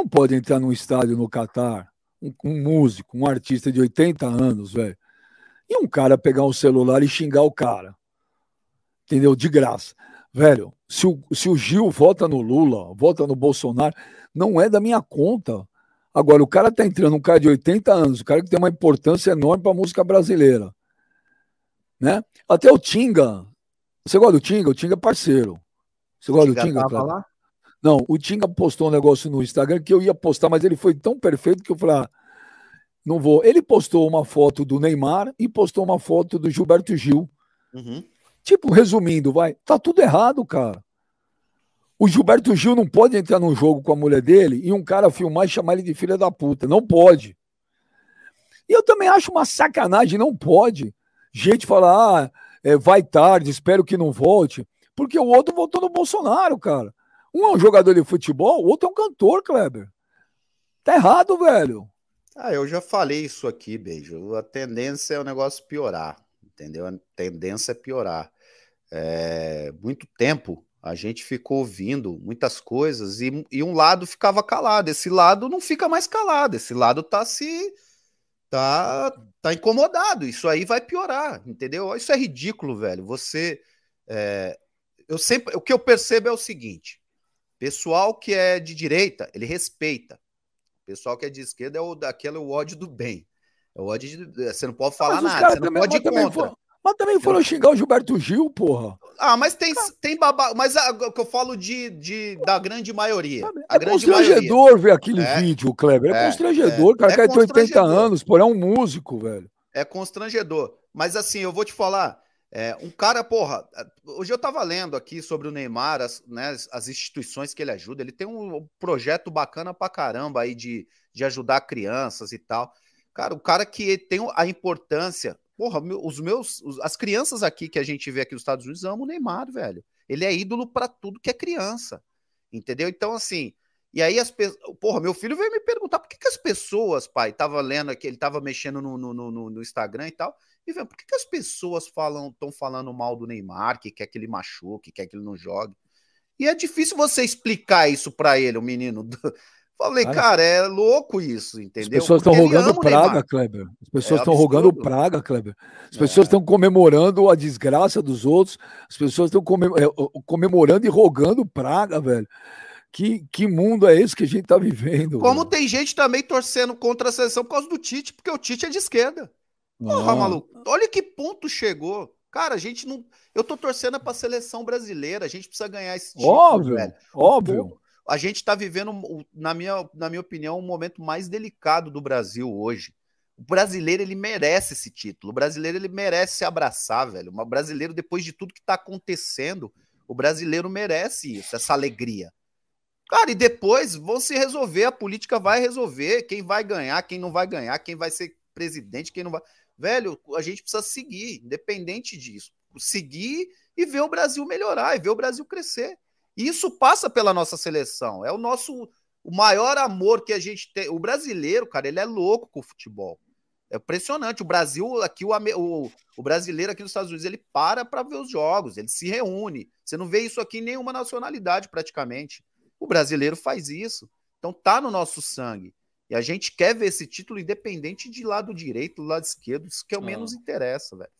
não pode entrar num estádio no Catar, um, um músico, um artista de 80 anos, velho. E um cara pegar um celular e xingar o cara. Entendeu? De graça. Velho, se o, se o Gil vota no Lula, vota no Bolsonaro, não é da minha conta. Agora, o cara tá entrando, um cara de 80 anos, o cara que tem uma importância enorme para a música brasileira né? Até o Tinga. Você gosta do Tinga? O Tinga é parceiro. Você gosta do Tinga? Claro? Lá? Não, o Tinga postou um negócio no Instagram que eu ia postar, mas ele foi tão perfeito que eu falei, ah, não vou. Ele postou uma foto do Neymar e postou uma foto do Gilberto Gil. Uhum. Tipo, resumindo, vai, tá tudo errado, cara. O Gilberto Gil não pode entrar num jogo com a mulher dele e um cara filmar e chamar ele de filha da puta. Não pode. E eu também acho uma sacanagem, não pode gente fala, ah, é, vai tarde, espero que não volte, porque o outro votou no Bolsonaro, cara. Um é um jogador de futebol, o outro é um cantor, Kleber. Tá errado, velho. Ah, eu já falei isso aqui, Beijo. A tendência é o negócio piorar, entendeu? A tendência é piorar. É, muito tempo a gente ficou ouvindo muitas coisas e, e um lado ficava calado. Esse lado não fica mais calado. Esse lado tá se tá, tá incomodado. Isso aí vai piorar, entendeu? Isso é ridículo, velho. Você. É, eu sempre. O que eu percebo é o seguinte: pessoal que é de direita, ele respeita. Pessoal que é de esquerda é o daquele o ódio do bem. É o ódio de, você não pode falar nada, você não pode ir contra. Mas também foram xingar o Gilberto Gil, porra. Ah, mas tem, tem babá. Mas o que eu falo de, de, da grande maioria. É grande constrangedor maioria. ver aquele é, vídeo, Kleber. É, é constrangedor. É, o cara é quer ter 80 anos, porra, é um músico, velho. É constrangedor. Mas assim, eu vou te falar. É, um cara, porra, hoje eu tava lendo aqui sobre o Neymar, as, né, as instituições que ele ajuda. Ele tem um projeto bacana pra caramba aí de, de ajudar crianças e tal. Cara, o cara que tem a importância Porra, os meus. As crianças aqui que a gente vê aqui nos Estados Unidos amam o Neymar, velho. Ele é ídolo para tudo que é criança. Entendeu? Então, assim. E aí as pessoas. Porra, meu filho veio me perguntar por que, que as pessoas, pai, tava lendo aqui, ele tava mexendo no, no, no, no Instagram e tal. E vendo, por que, que as pessoas falam, estão falando mal do Neymar, que quer que ele machuque, que quer que ele não jogue? E é difícil você explicar isso para ele, o menino. Falei, cara, cara, é louco isso, entendeu? As pessoas estão rogando praga, Kleber. As pessoas estão é rogando praga, Kleber. As pessoas estão é. comemorando a desgraça dos outros. As pessoas estão é, comemorando e rogando praga, velho. Que, que mundo é esse que a gente tá vivendo? Como velho? tem gente também torcendo contra a seleção por causa do Tite, porque o Tite é de esquerda. Porra, maluco. Olha que ponto chegou. Cara, a gente não. Eu tô torcendo para a seleção brasileira. A gente precisa ganhar esse título, óbvio, velho. Óbvio a gente está vivendo, na minha, na minha opinião, um momento mais delicado do Brasil hoje. O brasileiro ele merece esse título. O brasileiro ele merece se abraçar, velho. O brasileiro, depois de tudo que está acontecendo, o brasileiro merece isso, essa alegria. Cara, e depois vão se resolver, a política vai resolver quem vai ganhar, quem não vai ganhar, quem vai ser presidente, quem não vai. Velho, a gente precisa seguir, independente disso. Seguir e ver o Brasil melhorar, e ver o Brasil crescer. E isso passa pela nossa seleção. É o nosso o maior amor que a gente tem. O brasileiro, cara, ele é louco com o futebol. É impressionante. O Brasil, aqui, o, o, o brasileiro aqui nos Estados Unidos, ele para para ver os jogos, ele se reúne. Você não vê isso aqui em nenhuma nacionalidade, praticamente. O brasileiro faz isso. Então tá no nosso sangue. E a gente quer ver esse título independente de lado direito, lado esquerdo. Isso que é o menos interessa, velho.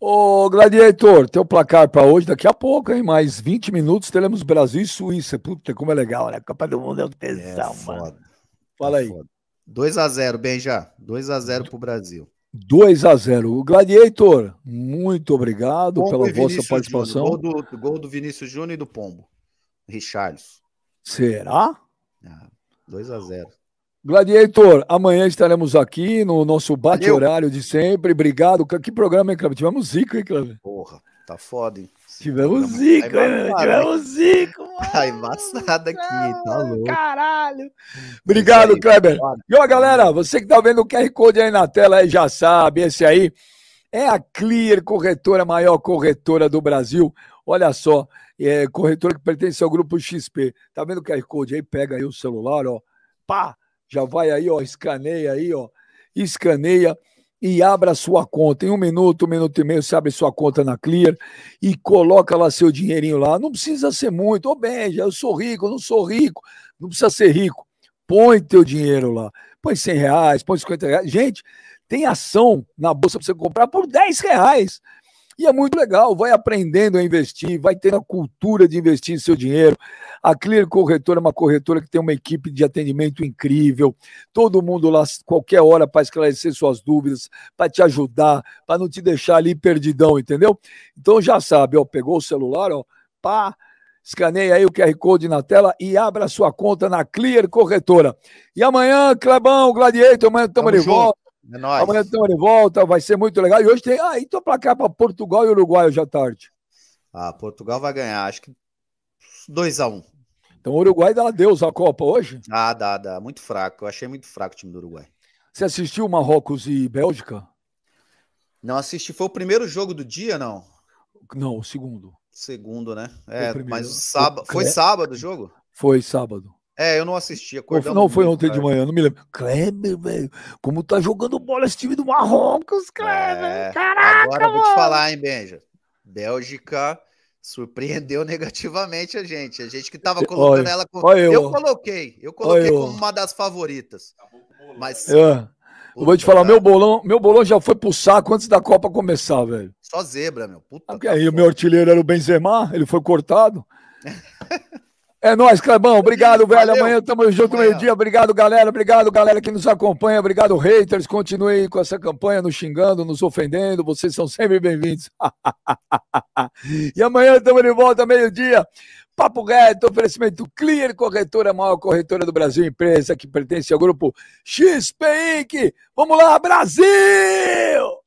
Ô, Gladiator, teu placar para hoje daqui a pouco, hein? Mais 20 minutos teremos Brasil e Suíça. Puta, como é legal, né? Copa do Mundo é um tesão, é mano. Fala aí. 2x0, Benja. 2x0 pro Brasil. 2 a 0 O Gladiator, muito obrigado Pombo pela vossa participação. Gol do, gol do Vinícius Júnior e do Pombo. Richarlison. Será? Ah, 2 a 0 Gladiator, amanhã estaremos aqui no nosso bate-horário de sempre. Obrigado. Que programa, hein, Cleber? Tivemos zico, hein, Cleber? Porra, tá foda, hein? Tivemos zico, hein? Tivemos zico, mano. Tá embaçado aqui, tá louco. Caralho. Obrigado, aí, Kleber. E ó, galera, você que tá vendo o QR Code aí na tela aí já sabe, esse aí é a Clear Corretora, a maior corretora do Brasil. Olha só, é corretora que pertence ao grupo XP. Tá vendo o QR Code aí? Pega aí o celular, ó. Pá! Já vai aí, ó, escaneia aí, ó, escaneia e abra sua conta. Em um minuto, um minuto e meio, você abre sua conta na Clear e coloca lá seu dinheirinho lá. Não precisa ser muito. Ô, bem, já eu sou rico, eu não sou rico. Não precisa ser rico. Põe teu dinheiro lá. Põe 100 reais, põe 50 reais. Gente, tem ação na bolsa para você comprar por 10 reais. E é muito legal, vai aprendendo a investir, vai tendo a cultura de investir seu dinheiro. A Clear Corretora é uma corretora que tem uma equipe de atendimento incrível, todo mundo lá, qualquer hora, para esclarecer suas dúvidas, para te ajudar, para não te deixar ali perdidão, entendeu? Então já sabe, ó, pegou o celular, ó, pá, escaneia aí o QR Code na tela e abra sua conta na Clear Corretora. E amanhã, Clebão, Gladiator, amanhã estamos de volta. É nóis. Amanhã estamos de volta, vai ser muito legal. E hoje tem. Ah, então placar para Portugal e Uruguai hoje à tarde. Ah, Portugal vai ganhar, acho que 2x1. Um. Então o Uruguai dá adeus à Copa hoje? Ah, dá, dá. Muito fraco. Eu achei muito fraco o time do Uruguai. Você assistiu Marrocos e Bélgica? Não assisti. Foi o primeiro jogo do dia, não? Não, o segundo. Segundo, né? É, mas o sábado. Foi sábado o jogo? Foi sábado. É, eu não assisti. Não, foi ontem de manhã, não me lembro. Kleber, velho, como tá jogando bola esse time do Marrocos, Kleber. É, Caraca, agora eu vou te falar, hein, Benja. Bélgica surpreendeu negativamente a gente. A gente que tava colocando olha, ela como. Eu, eu, coloquei, eu coloquei como uma das favoritas. Mas. É. Eu vou te falar, meu bolão, meu bolão já foi pro saco antes da Copa começar, velho. Só zebra, meu. Puta. Porque aí o meu artilheiro era o Benzema, ele foi cortado. É nóis, Clebão. Obrigado, velho. Valeu. Amanhã tamo junto meio-dia. Obrigado, galera. Obrigado, galera que nos acompanha. Obrigado, haters. Continue com essa campanha, nos xingando, nos ofendendo. Vocês são sempre bem-vindos. e amanhã estamos de volta, meio-dia. Papo reto, oferecimento Clear Corretora, a maior corretora do Brasil, empresa que pertence ao grupo XP Inc. Vamos lá, Brasil!